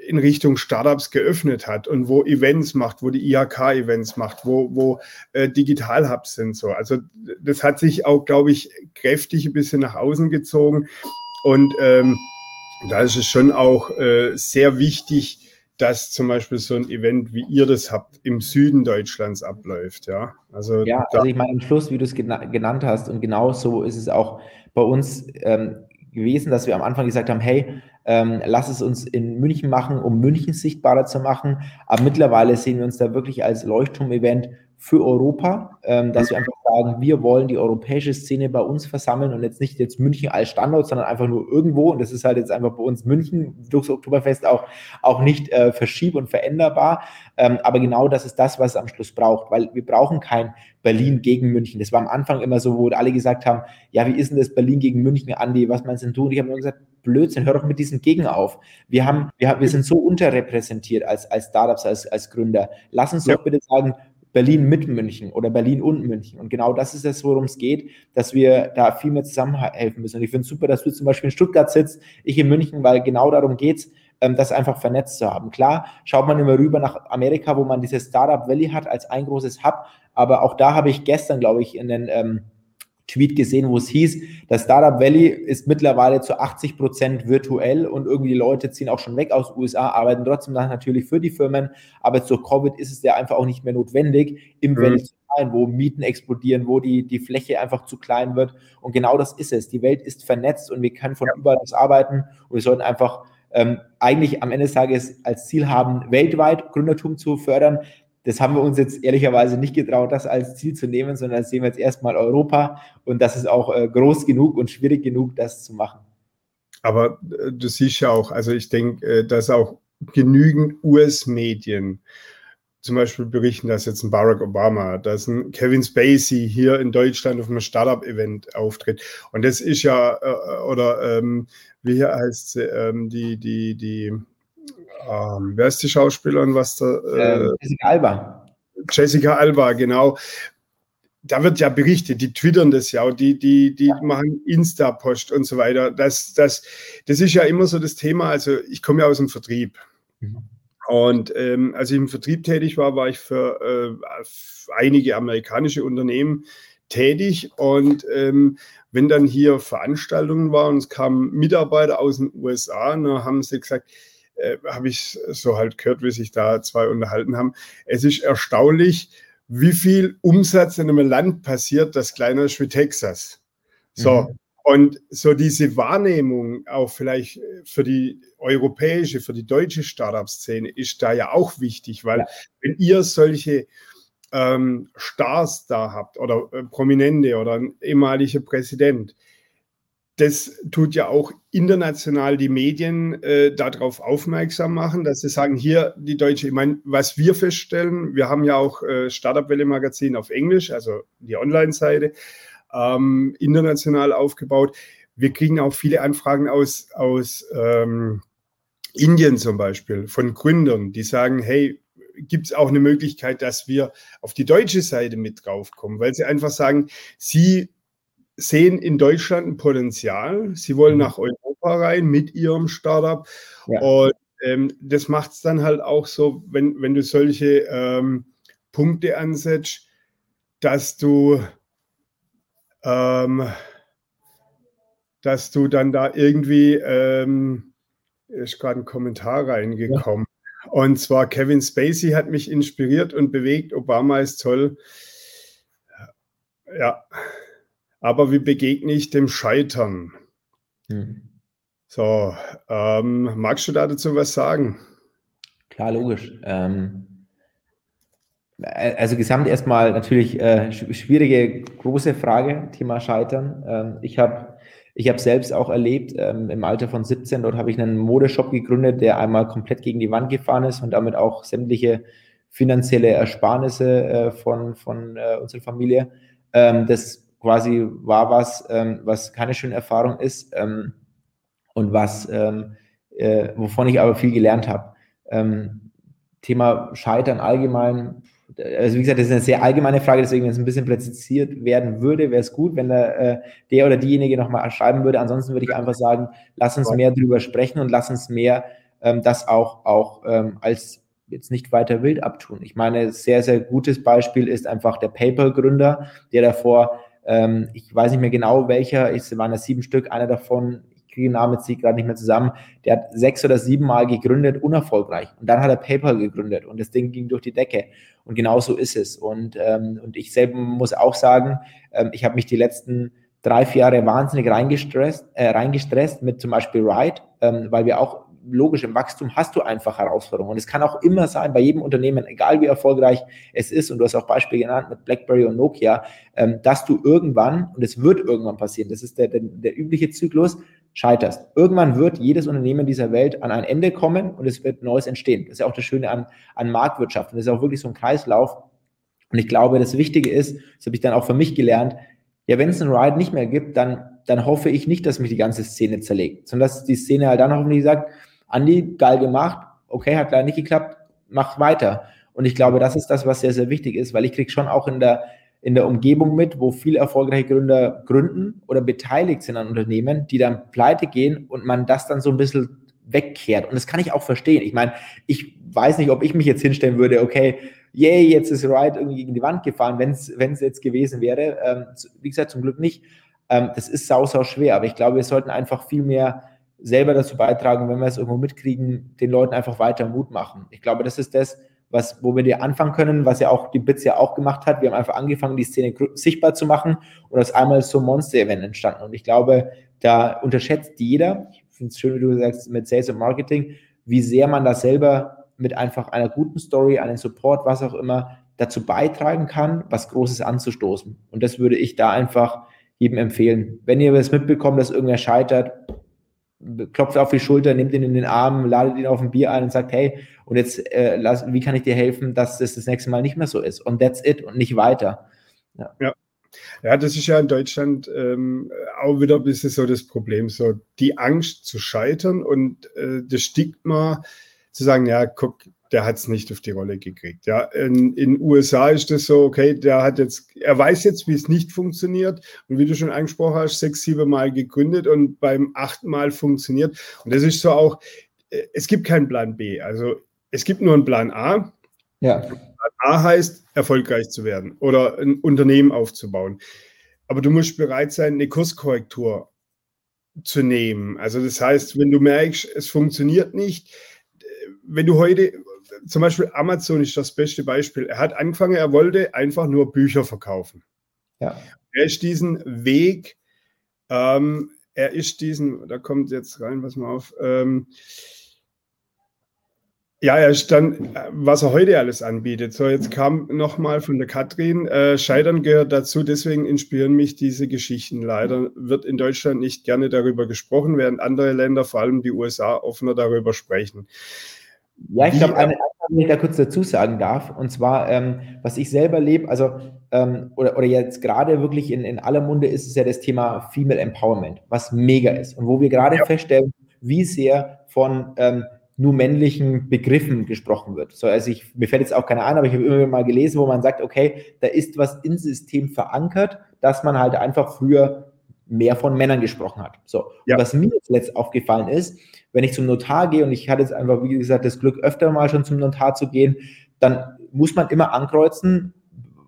in Richtung Startups geöffnet hat und wo Events macht, wo die IHK-Events macht, wo, wo äh, Digital-Hubs sind. So. Also das hat sich auch, glaube ich, kräftig ein bisschen nach außen gezogen. Und ähm, da ist es schon auch äh, sehr wichtig, dass zum Beispiel so ein Event, wie ihr das habt, im Süden Deutschlands abläuft. Ja, also, ja, also ich meine, am Schluss, wie du es genannt hast, und genau so ist es auch bei uns. Ähm, gewesen, dass wir am Anfang gesagt haben, hey, ähm, lass es uns in München machen, um München sichtbarer zu machen. Aber mittlerweile sehen wir uns da wirklich als Leuchtturm-Event für Europa, ähm, dass wir einfach sagen, wir wollen die europäische Szene bei uns versammeln und jetzt nicht jetzt München als Standort, sondern einfach nur irgendwo. Und das ist halt jetzt einfach bei uns München durchs Oktoberfest auch, auch nicht äh, verschieb- und veränderbar. Ähm, aber genau das ist das, was es am Schluss braucht, weil wir brauchen kein Berlin gegen München. Das war am Anfang immer so, wo alle gesagt haben, ja, wie ist denn das Berlin gegen München, Andi, was meinst denn du? Und ich habe nur gesagt, Blödsinn, hör doch mit diesem Gegen auf. Wir haben, wir, wir sind so unterrepräsentiert als, als Startups, als, als Gründer. Lass uns ja. doch bitte sagen, Berlin mit München oder Berlin und München. Und genau das ist es, worum es geht, dass wir da viel mehr zusammenhelfen müssen. Und ich finde es super, dass du zum Beispiel in Stuttgart sitzt, ich in München, weil genau darum geht es, ähm, das einfach vernetzt zu haben. Klar, schaut man immer rüber nach Amerika, wo man dieses Startup Valley hat als ein großes Hub. Aber auch da habe ich gestern, glaube ich, in den ähm, Tweet gesehen, wo es hieß, das Startup Valley ist mittlerweile zu 80 Prozent virtuell und irgendwie die Leute ziehen auch schon weg aus USA, arbeiten trotzdem dann natürlich für die Firmen, aber zur Covid ist es ja einfach auch nicht mehr notwendig, im mhm. Valley zu sein, wo Mieten explodieren, wo die, die Fläche einfach zu klein wird und genau das ist es. Die Welt ist vernetzt und wir können von ja. überall aus arbeiten und wir sollten einfach ähm, eigentlich am Ende des Tages als Ziel haben, weltweit Gründertum zu fördern. Das haben wir uns jetzt ehrlicherweise nicht getraut, das als Ziel zu nehmen, sondern sehen wir jetzt erstmal Europa und das ist auch äh, groß genug und schwierig genug, das zu machen. Aber äh, du siehst ja auch, also ich denke, äh, dass auch genügend US-Medien zum Beispiel berichten, dass jetzt ein Barack Obama, dass ein Kevin Spacey hier in Deutschland auf einem Startup-Event auftritt. Und das ist ja, oder ähm, wie heißt sie, ähm, die, die, die, ähm, wer ist die Schauspielerin, was da? Äh, ähm, Jessica Alba. Jessica Alba, genau. Da wird ja berichtet, die twittern das ja, die, die, die ja. machen Insta-Post und so weiter. Das, das, das ist ja immer so das Thema. Also ich komme ja aus dem Vertrieb. Mhm. Und ähm, als ich im Vertrieb tätig war, war ich für äh, einige amerikanische Unternehmen tätig. Und ähm, wenn dann hier Veranstaltungen waren, es kamen Mitarbeiter aus den USA, dann haben sie gesagt, äh, habe ich so halt gehört, wie sich da zwei unterhalten haben. Es ist erstaunlich, wie viel Umsatz in einem Land passiert, das kleiner ist wie Texas. So. Mhm. Und so diese Wahrnehmung auch vielleicht für die europäische, für die deutsche Startup-Szene ist da ja auch wichtig, weil ja. wenn ihr solche ähm, Stars da habt oder äh, Prominente oder ein ehemaliger Präsident, das tut ja auch international die Medien äh, darauf aufmerksam machen, dass sie sagen, hier die Deutsche, ich meine, was wir feststellen, wir haben ja auch äh, Startup-Welle-Magazin auf Englisch, also die Online-Seite, ähm, international aufgebaut. Wir kriegen auch viele Anfragen aus, aus ähm, Indien zum Beispiel, von Gründern, die sagen, hey, gibt es auch eine Möglichkeit, dass wir auf die deutsche Seite mit draufkommen, weil sie einfach sagen, sie sehen in Deutschland ein Potenzial. Sie wollen mhm. nach Europa rein mit ihrem Startup. Ja. Und ähm, das macht es dann halt auch so, wenn, wenn du solche ähm, Punkte ansetzt, dass du, ähm, dass du dann da irgendwie, ähm, ist gerade ein Kommentar reingekommen. Ja. Und zwar Kevin Spacey hat mich inspiriert und bewegt. Obama ist toll. Ja. Aber wie begegne ich dem Scheitern? Hm. So, ähm, magst du dazu was sagen? Klar, logisch. Ähm, also gesamt erstmal natürlich äh, schwierige, große Frage, Thema Scheitern. Ähm, ich habe ich hab selbst auch erlebt, ähm, im Alter von 17, dort habe ich einen Modeshop gegründet, der einmal komplett gegen die Wand gefahren ist und damit auch sämtliche finanzielle Ersparnisse äh, von, von äh, unserer Familie. Ähm, das quasi war was, ähm, was keine schöne Erfahrung ist ähm, und was, ähm, äh, wovon ich aber viel gelernt habe. Ähm, Thema Scheitern allgemein, also wie gesagt, das ist eine sehr allgemeine Frage, deswegen, wenn es ein bisschen präzisiert werden würde, wäre es gut, wenn der, äh, der oder diejenige nochmal schreiben würde. Ansonsten würde ich einfach sagen, lass uns mehr darüber sprechen und lass uns mehr ähm, das auch, auch ähm, als jetzt nicht weiter wild abtun. Ich meine, sehr, sehr gutes Beispiel ist einfach der PayPal-Gründer, der davor ähm, ich weiß nicht mehr genau welcher, es waren ja sieben Stück, einer davon, ich kriege den Namen jetzt gerade nicht mehr zusammen, der hat sechs oder sieben Mal gegründet, unerfolgreich. Und dann hat er PayPal gegründet und das Ding ging durch die Decke. Und genau so ist es. Und, ähm, und ich selber muss auch sagen, ähm, ich habe mich die letzten drei, vier Jahre wahnsinnig reingestresst, äh, reingestresst mit zum Beispiel Ride, ähm, weil wir auch logisch, im Wachstum hast du einfach Herausforderungen. Und es kann auch immer sein, bei jedem Unternehmen, egal wie erfolgreich es ist, und du hast auch Beispiele genannt mit BlackBerry und Nokia, ähm, dass du irgendwann, und es wird irgendwann passieren, das ist der, der, der übliche Zyklus, scheiterst. Irgendwann wird jedes Unternehmen dieser Welt an ein Ende kommen und es wird Neues entstehen. Das ist ja auch das Schöne an, an Marktwirtschaft. Und das ist auch wirklich so ein Kreislauf. Und ich glaube, das Wichtige ist, das habe ich dann auch für mich gelernt, ja, wenn es einen Ride nicht mehr gibt, dann, dann hoffe ich nicht, dass mich die ganze Szene zerlegt, sondern dass die Szene halt dann hoffentlich sagt, Andi, geil gemacht, okay, hat leider nicht geklappt, mach weiter. Und ich glaube, das ist das, was sehr, sehr wichtig ist, weil ich kriege schon auch in der, in der Umgebung mit, wo viele erfolgreiche Gründer gründen oder beteiligt sind an Unternehmen, die dann pleite gehen und man das dann so ein bisschen wegkehrt. Und das kann ich auch verstehen. Ich meine, ich weiß nicht, ob ich mich jetzt hinstellen würde, okay, yay, jetzt ist Ride irgendwie gegen die Wand gefahren, wenn es jetzt gewesen wäre. Ähm, wie gesagt, zum Glück nicht. Ähm, das ist sau, sau schwer. Aber ich glaube, wir sollten einfach viel mehr selber dazu beitragen, wenn wir es irgendwo mitkriegen, den Leuten einfach weiter Mut machen. Ich glaube, das ist das, was, wo wir dir anfangen können, was ja auch die Bits ja auch gemacht hat. Wir haben einfach angefangen, die Szene sichtbar zu machen und aus einmal so ein Monster-Event entstanden. Und ich glaube, da unterschätzt jeder, ich finde es schön, wie du sagst, mit Sales und Marketing, wie sehr man da selber mit einfach einer guten Story, einem Support, was auch immer, dazu beitragen kann, was Großes anzustoßen. Und das würde ich da einfach jedem empfehlen. Wenn ihr was mitbekommt, dass irgendwer scheitert, klopft auf die Schulter, nimmt ihn in den Arm, ladet ihn auf ein Bier ein und sagt, hey, und jetzt, äh, lass, wie kann ich dir helfen, dass das das nächste Mal nicht mehr so ist? Und that's it und nicht weiter. Ja. ja. ja das ist ja in Deutschland ähm, auch wieder ein bisschen so das Problem, so die Angst zu scheitern und äh, das Stigma zu sagen, ja, guck, der hat es nicht auf die Rolle gekriegt. Ja, in den USA ist das so, okay, der hat jetzt, er weiß jetzt, wie es nicht funktioniert und wie du schon angesprochen hast, sechs, sieben Mal gegründet und beim achten Mal funktioniert. Und das ist so auch, äh, es gibt keinen Plan B. Also es gibt nur einen Plan A. Ja. Plan A heißt, erfolgreich zu werden oder ein Unternehmen aufzubauen. Aber du musst bereit sein, eine Kurskorrektur zu nehmen. Also das heißt, wenn du merkst, es funktioniert nicht, wenn du heute, zum Beispiel Amazon ist das beste Beispiel. Er hat angefangen, er wollte einfach nur Bücher verkaufen. Ja. Er ist diesen Weg, ähm, er ist diesen, da kommt jetzt rein, was mal auf, ähm, Ja, er ist dann, was er heute alles anbietet. So, jetzt kam nochmal von der Katrin, äh, Scheitern gehört dazu, deswegen inspirieren mich diese Geschichten. Leider wird in Deutschland nicht gerne darüber gesprochen, während andere Länder, vor allem die USA, offener darüber sprechen. Ja, ich glaube, eine Sache, wenn ich da kurz dazu sagen darf, und zwar, ähm, was ich selber lebe, also, ähm, oder, oder jetzt gerade wirklich in, in aller Munde ist es ja das Thema Female Empowerment, was mega ist. Und wo wir gerade ja. feststellen, wie sehr von ähm, nur männlichen Begriffen gesprochen wird. So, also ich, mir fällt jetzt auch keine an, aber ich habe immer mal gelesen, wo man sagt, okay, da ist was ins System verankert, dass man halt einfach früher mehr von Männern gesprochen hat. So, ja. und was mir jetzt letzt aufgefallen ist, wenn ich zum Notar gehe und ich hatte jetzt einfach, wie gesagt, das Glück, öfter mal schon zum Notar zu gehen, dann muss man immer ankreuzen,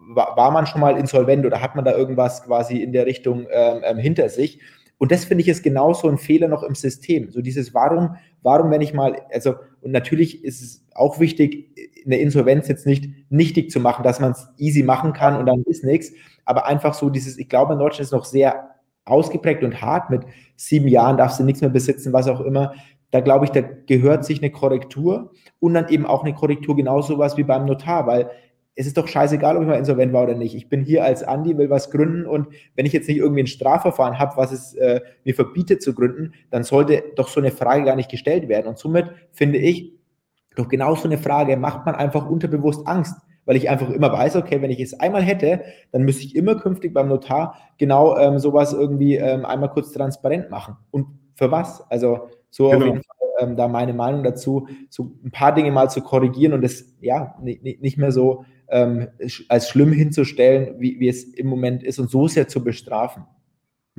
war, man schon mal insolvent oder hat man da irgendwas quasi in der Richtung ähm, ähm hinter sich? Und das finde ich ist genauso ein Fehler noch im System. So dieses, warum, warum, wenn ich mal, also, und natürlich ist es auch wichtig, eine Insolvenz jetzt nicht nichtig zu machen, dass man es easy machen kann und dann ist nichts. Aber einfach so dieses, ich glaube, in Deutschland ist noch sehr ausgeprägt und hart. Mit sieben Jahren darfst du nichts mehr besitzen, was auch immer. Da glaube ich, da gehört sich eine Korrektur und dann eben auch eine Korrektur genauso was wie beim Notar, weil es ist doch scheißegal, ob ich mal insolvent war oder nicht. Ich bin hier als Andi, will was gründen und wenn ich jetzt nicht irgendwie ein Strafverfahren habe, was es äh, mir verbietet zu gründen, dann sollte doch so eine Frage gar nicht gestellt werden. Und somit finde ich, doch genau so eine Frage macht man einfach unterbewusst Angst, weil ich einfach immer weiß, okay, wenn ich es einmal hätte, dann müsste ich immer künftig beim Notar genau ähm, sowas irgendwie ähm, einmal kurz transparent machen. Und für was? Also so genau. auf jeden Fall ähm, da meine Meinung dazu, so ein paar Dinge mal zu korrigieren und das ja nicht mehr so ähm, als schlimm hinzustellen, wie, wie es im Moment ist und so sehr zu bestrafen.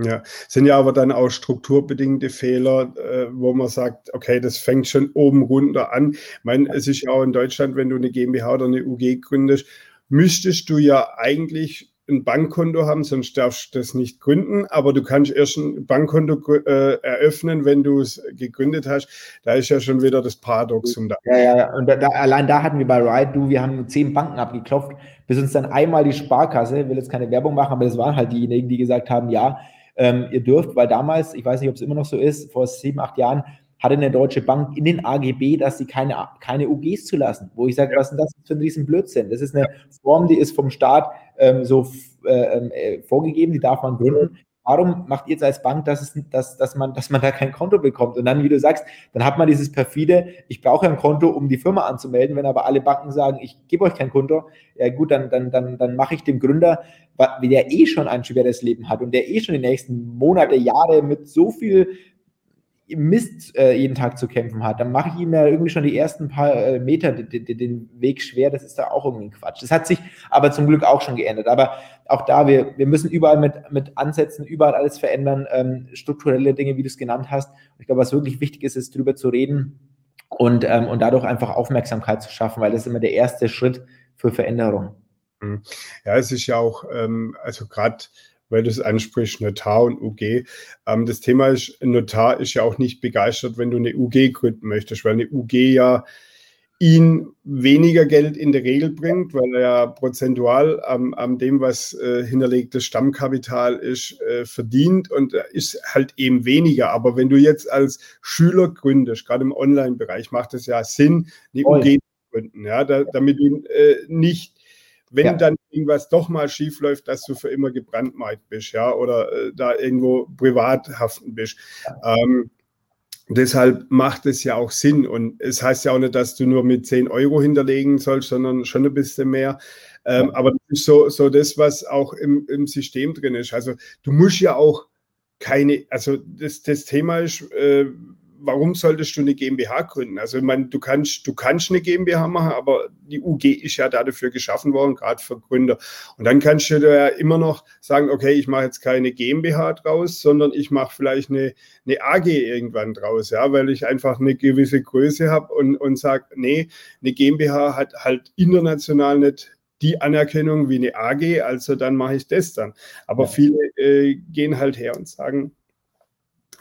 Ja, sind ja aber dann auch strukturbedingte Fehler, äh, wo man sagt, okay, das fängt schon oben runter an. Ich meine, es ist ja auch in Deutschland, wenn du eine GmbH oder eine UG gründest, müsstest du ja eigentlich ein Bankkonto haben, sonst darfst du das nicht gründen. Aber du kannst erst ein Bankkonto äh, eröffnen, wenn du es gegründet hast. Da ist ja schon wieder das Paradoxum da. Ja, ja, und da, da, allein da hatten wir bei Ride, du, wir haben zehn Banken abgeklopft, bis uns dann einmal die Sparkasse, will jetzt keine Werbung machen, aber das waren halt diejenigen, die gesagt haben, ja, ähm, ihr dürft, weil damals, ich weiß nicht, ob es immer noch so ist, vor sieben, acht Jahren, hatte eine deutsche Bank in den AGB, dass sie keine, keine UGs zulassen. Wo ich sage, was ist denn das für ein riesen Blödsinn? Das ist eine Form, die ist vom Staat ähm, so äh, ähm, äh, vorgegeben, die darf man gründen. Warum macht ihr jetzt als Bank, dass, es, dass, dass, man, dass man da kein Konto bekommt? Und dann, wie du sagst, dann hat man dieses perfide, ich brauche ein Konto, um die Firma anzumelden. Wenn aber alle Banken sagen, ich gebe euch kein Konto, ja gut, dann, dann, dann, dann mache ich dem Gründer, der eh schon ein schweres Leben hat und der eh schon die nächsten Monate, Jahre mit so viel Mist äh, jeden Tag zu kämpfen hat, dann mache ich ihm ja irgendwie schon die ersten paar äh, Meter den, Weg schwer. Das ist da auch irgendwie Quatsch. Das hat sich aber zum Glück auch schon geändert. Aber auch da, wir, wir müssen überall mit, mit Ansätzen, überall alles verändern, ähm, strukturelle Dinge, wie du es genannt hast. ich glaube, was wirklich wichtig ist, ist darüber zu reden und, ähm, und dadurch einfach Aufmerksamkeit zu schaffen, weil das ist immer der erste Schritt für Veränderung. Mhm. Ja, es ist ja auch, ähm, also gerade weil du es ansprichst, Notar und UG. Ähm, das Thema ist, Notar ist ja auch nicht begeistert, wenn du eine UG gründen möchtest, weil eine UG ja ihn weniger Geld in der Regel bringt, weil er ja prozentual am, am dem, was äh, hinterlegtes Stammkapital ist, äh, verdient und ist halt eben weniger. Aber wenn du jetzt als Schüler gründest, gerade im Online-Bereich, macht es ja Sinn, eine Voll. UG zu gründen, ja, da, damit du äh, nicht wenn ja. dann irgendwas doch mal schief läuft, dass du für immer gebrandmarkt bist, ja, oder äh, da irgendwo privat haften bist. Ähm, deshalb macht es ja auch Sinn. Und es heißt ja auch nicht, dass du nur mit 10 Euro hinterlegen sollst, sondern schon ein bisschen mehr. Ähm. Aber das ist so, so das, was auch im, im System drin ist. Also du musst ja auch keine, also das, das Thema ist, äh, warum solltest du eine GmbH gründen? Also, ich meine, du kannst, du kannst eine GmbH machen, aber die UG ist ja dafür geschaffen worden, gerade für Gründer. Und dann kannst du ja immer noch sagen, okay, ich mache jetzt keine GmbH draus, sondern ich mache vielleicht eine, eine AG irgendwann draus, ja, weil ich einfach eine gewisse Größe habe und, und sage, nee, eine GmbH hat halt international nicht die Anerkennung wie eine AG, also dann mache ich das dann. Aber ja. viele äh, gehen halt her und sagen,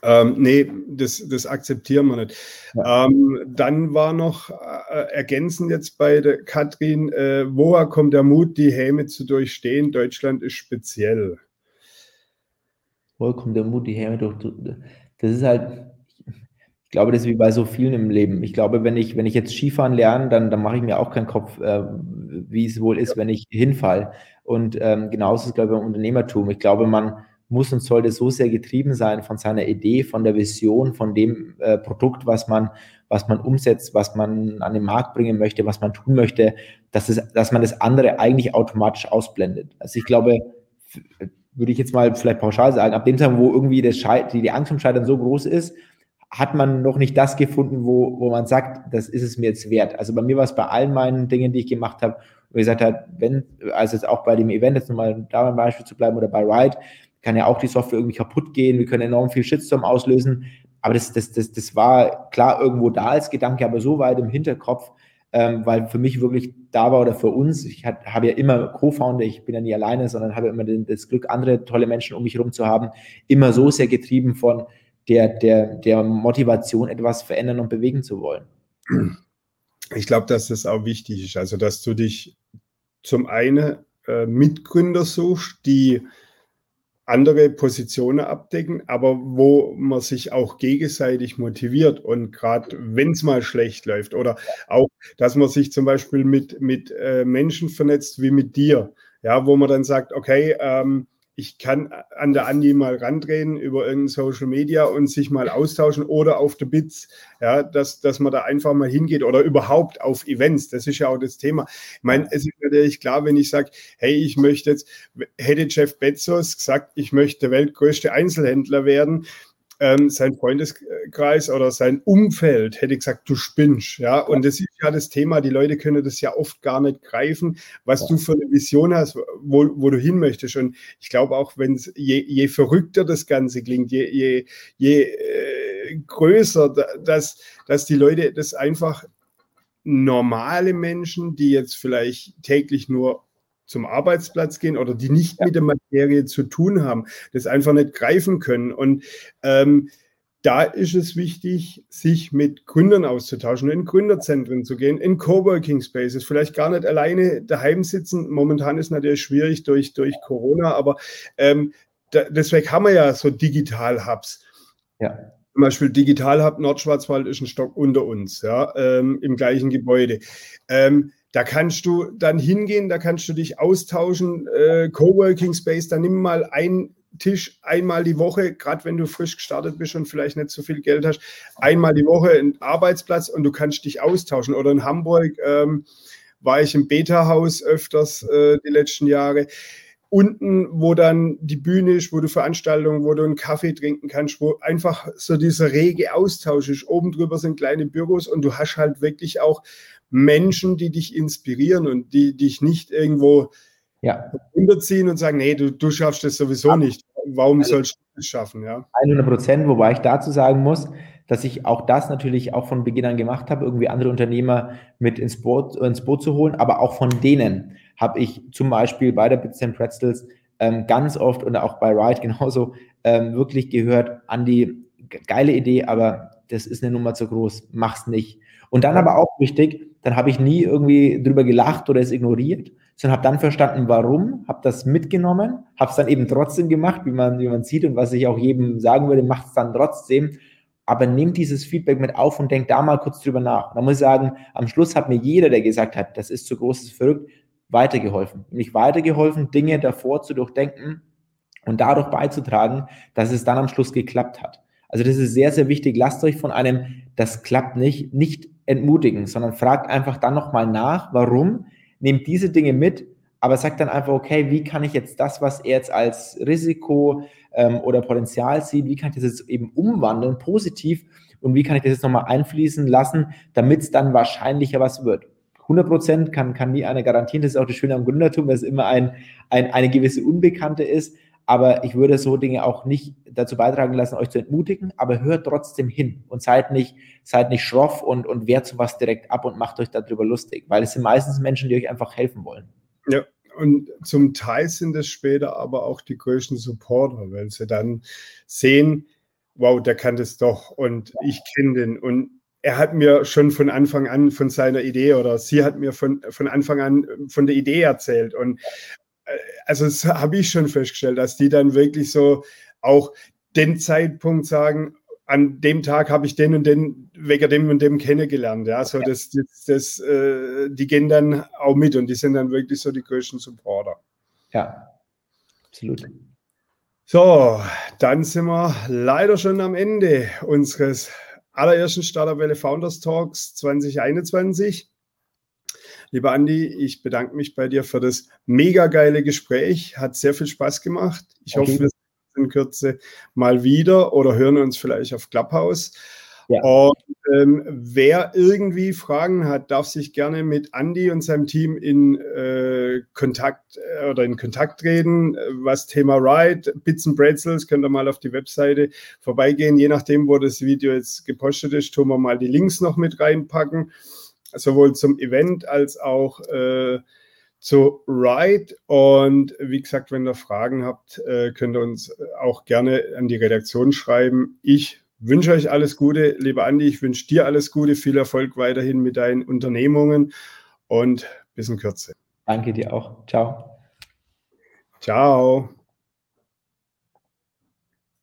ähm, nee, das, das akzeptieren wir nicht. Ja. Ähm, dann war noch äh, ergänzend jetzt bei der Katrin, äh, woher kommt der Mut, die Häme zu durchstehen? Deutschland ist speziell. Woher kommt der Mut, die Häme durch? Das ist halt, ich glaube, das ist wie bei so vielen im Leben. Ich glaube, wenn ich, wenn ich jetzt Skifahren lerne, dann, dann mache ich mir auch keinen Kopf, äh, wie es wohl ist, wenn ich hinfall. Und ähm, genauso ist es, glaube ich, beim Unternehmertum. Ich glaube, man muss und sollte so sehr getrieben sein von seiner Idee, von der Vision, von dem äh, Produkt, was man, was man umsetzt, was man an den Markt bringen möchte, was man tun möchte, dass, es, dass man das andere eigentlich automatisch ausblendet. Also ich glaube, würde ich jetzt mal vielleicht pauschal sagen, ab dem Tag, wo irgendwie das Scheit die, die Angst vom Scheitern so groß ist, hat man noch nicht das gefunden, wo, wo man sagt, das ist es mir jetzt wert. Also bei mir war es bei allen meinen Dingen, die ich gemacht habe, wo ich gesagt habe, wenn, also jetzt auch bei dem Event, jetzt nochmal da beim Beispiel zu bleiben oder bei Ride, kann ja auch die Software irgendwie kaputt gehen, wir können enorm viel Shitstorm auslösen. Aber das, das, das, das war klar irgendwo da als Gedanke, aber so weit im Hinterkopf, ähm, weil für mich wirklich da war oder für uns, ich habe ja immer Co-Founder, ich bin ja nie alleine, sondern habe immer das Glück, andere tolle Menschen um mich herum zu haben, immer so sehr getrieben von der, der, der Motivation, etwas verändern und bewegen zu wollen. Ich glaube, dass das auch wichtig ist, also dass du dich zum einen äh, Mitgründer suchst, die andere Positionen abdecken, aber wo man sich auch gegenseitig motiviert und gerade wenn es mal schlecht läuft oder auch, dass man sich zum Beispiel mit, mit äh, Menschen vernetzt wie mit dir, ja, wo man dann sagt, okay, ähm, ich kann an der Andi mal randrehen über irgendein Social Media und sich mal austauschen oder auf der Bits, ja, dass, dass man da einfach mal hingeht oder überhaupt auf Events. Das ist ja auch das Thema. Ich meine, es ist natürlich klar, wenn ich sage, hey, ich möchte jetzt, hätte Jeff Bezos gesagt, ich möchte der weltgrößte Einzelhändler werden, ähm, sein Freundeskreis oder sein Umfeld hätte gesagt, du spinnst. Ja, und das ist ja das Thema. Die Leute können das ja oft gar nicht greifen, was ja. du für eine Vision hast, wo, wo du hin möchtest. Und ich glaube auch, wenn je, je verrückter das Ganze klingt, je, je, je äh, größer, dass, dass die Leute das einfach normale Menschen, die jetzt vielleicht täglich nur zum Arbeitsplatz gehen oder die nicht ja. mit der Materie zu tun haben, das einfach nicht greifen können. Und ähm, da ist es wichtig, sich mit Gründern auszutauschen, in Gründerzentren zu gehen, in Coworking Spaces, vielleicht gar nicht alleine daheim sitzen. Momentan ist natürlich schwierig durch, durch Corona, aber ähm, da, deswegen haben wir ja so Digital-Hubs. Ja. Zum Beispiel Digital Hub Nordschwarzwald ist ein Stock unter uns, ja, ähm, im gleichen Gebäude. Ähm, da kannst du dann hingehen, da kannst du dich austauschen, äh, Coworking Space, dann nimm mal einen Tisch einmal die Woche, gerade wenn du frisch gestartet bist und vielleicht nicht so viel Geld hast, einmal die Woche einen Arbeitsplatz und du kannst dich austauschen. Oder in Hamburg ähm, war ich im Beta-Haus öfters äh, die letzten Jahre. Unten, wo dann die Bühne ist, wo du Veranstaltungen, wo du einen Kaffee trinken kannst, wo einfach so dieser rege Austausch ist. Oben drüber sind kleine Büros und du hast halt wirklich auch Menschen, die dich inspirieren und die dich nicht irgendwo ja. runterziehen und sagen, nee, du, du schaffst das sowieso Aber nicht. Warum also, sollst du das schaffen? Ja? 100 Prozent, wobei ich dazu sagen muss, dass ich auch das natürlich auch von Beginn an gemacht habe, irgendwie andere Unternehmer mit ins Boot, ins Boot zu holen, aber auch von denen habe ich zum Beispiel bei der Bits and Pretzels ähm, ganz oft und auch bei Ride (laughs) genauso ähm, wirklich gehört, Andi, geile Idee, aber das ist eine Nummer zu groß, mach's nicht. Und dann aber auch wichtig, dann habe ich nie irgendwie drüber gelacht oder es ignoriert, sondern habe dann verstanden, warum, habe das mitgenommen, habe es dann eben trotzdem gemacht, wie man, wie man sieht und was ich auch jedem sagen würde, macht es dann trotzdem. Aber nehmt dieses Feedback mit auf und denkt da mal kurz drüber nach. Da muss ich sagen, am Schluss hat mir jeder, der gesagt hat, das ist zu groß, das ist verrückt, weitergeholfen. Nämlich weitergeholfen, Dinge davor zu durchdenken und dadurch beizutragen, dass es dann am Schluss geklappt hat. Also das ist sehr, sehr wichtig. Lasst euch von einem, das klappt nicht, nicht entmutigen, sondern fragt einfach dann nochmal nach, warum, nehmt diese Dinge mit, aber sagt dann einfach, okay, wie kann ich jetzt das, was er jetzt als Risiko ähm, oder Potenzial sieht, wie kann ich das jetzt eben umwandeln, positiv, und wie kann ich das jetzt nochmal einfließen lassen, damit es dann wahrscheinlicher was wird. 100 Prozent kann, kann nie einer garantieren, das ist auch das Schöne am Gründertum, dass es immer ein, ein, eine gewisse Unbekannte ist, aber ich würde so Dinge auch nicht dazu beitragen lassen, euch zu entmutigen, aber hört trotzdem hin und seid nicht, seid nicht schroff und, und wehrt sowas direkt ab und macht euch darüber lustig, weil es sind meistens Menschen, die euch einfach helfen wollen. Ja, und zum Teil sind es später aber auch die größten Supporter, weil sie dann sehen, wow, der kann das doch und ich kenne den. Und er hat mir schon von Anfang an von seiner Idee oder sie hat mir von, von Anfang an von der Idee erzählt. Und also das habe ich schon festgestellt, dass die dann wirklich so auch den Zeitpunkt sagen, an dem Tag habe ich den und den wegen dem und dem kennengelernt. Ja, so das, das, das äh, die gehen dann auch mit und die sind dann wirklich so die größten Supporter. Ja, absolut. So, dann sind wir leider schon am Ende unseres allerersten Starterwelle Founders Talks 2021. Lieber Andi, ich bedanke mich bei dir für das mega geile Gespräch. Hat sehr viel Spaß gemacht. Ich okay. hoffe, wir sehen in Kürze mal wieder oder hören uns vielleicht auf Clubhouse. Ja. Und ähm, wer irgendwie Fragen hat, darf sich gerne mit Andy und seinem Team in äh, Kontakt äh, oder in Kontakt treten. Was Thema Ride, Bits and Bretzels, könnt ihr mal auf die Webseite vorbeigehen. Je nachdem, wo das Video jetzt gepostet ist, tun wir mal die Links noch mit reinpacken sowohl zum Event als auch äh, zu Ride. Und wie gesagt, wenn ihr Fragen habt, äh, könnt ihr uns auch gerne an die Redaktion schreiben. Ich wünsche euch alles Gute, lieber Andi. Ich wünsche dir alles Gute, viel Erfolg weiterhin mit deinen Unternehmungen und bis in Kürze. Danke dir auch. Ciao. Ciao.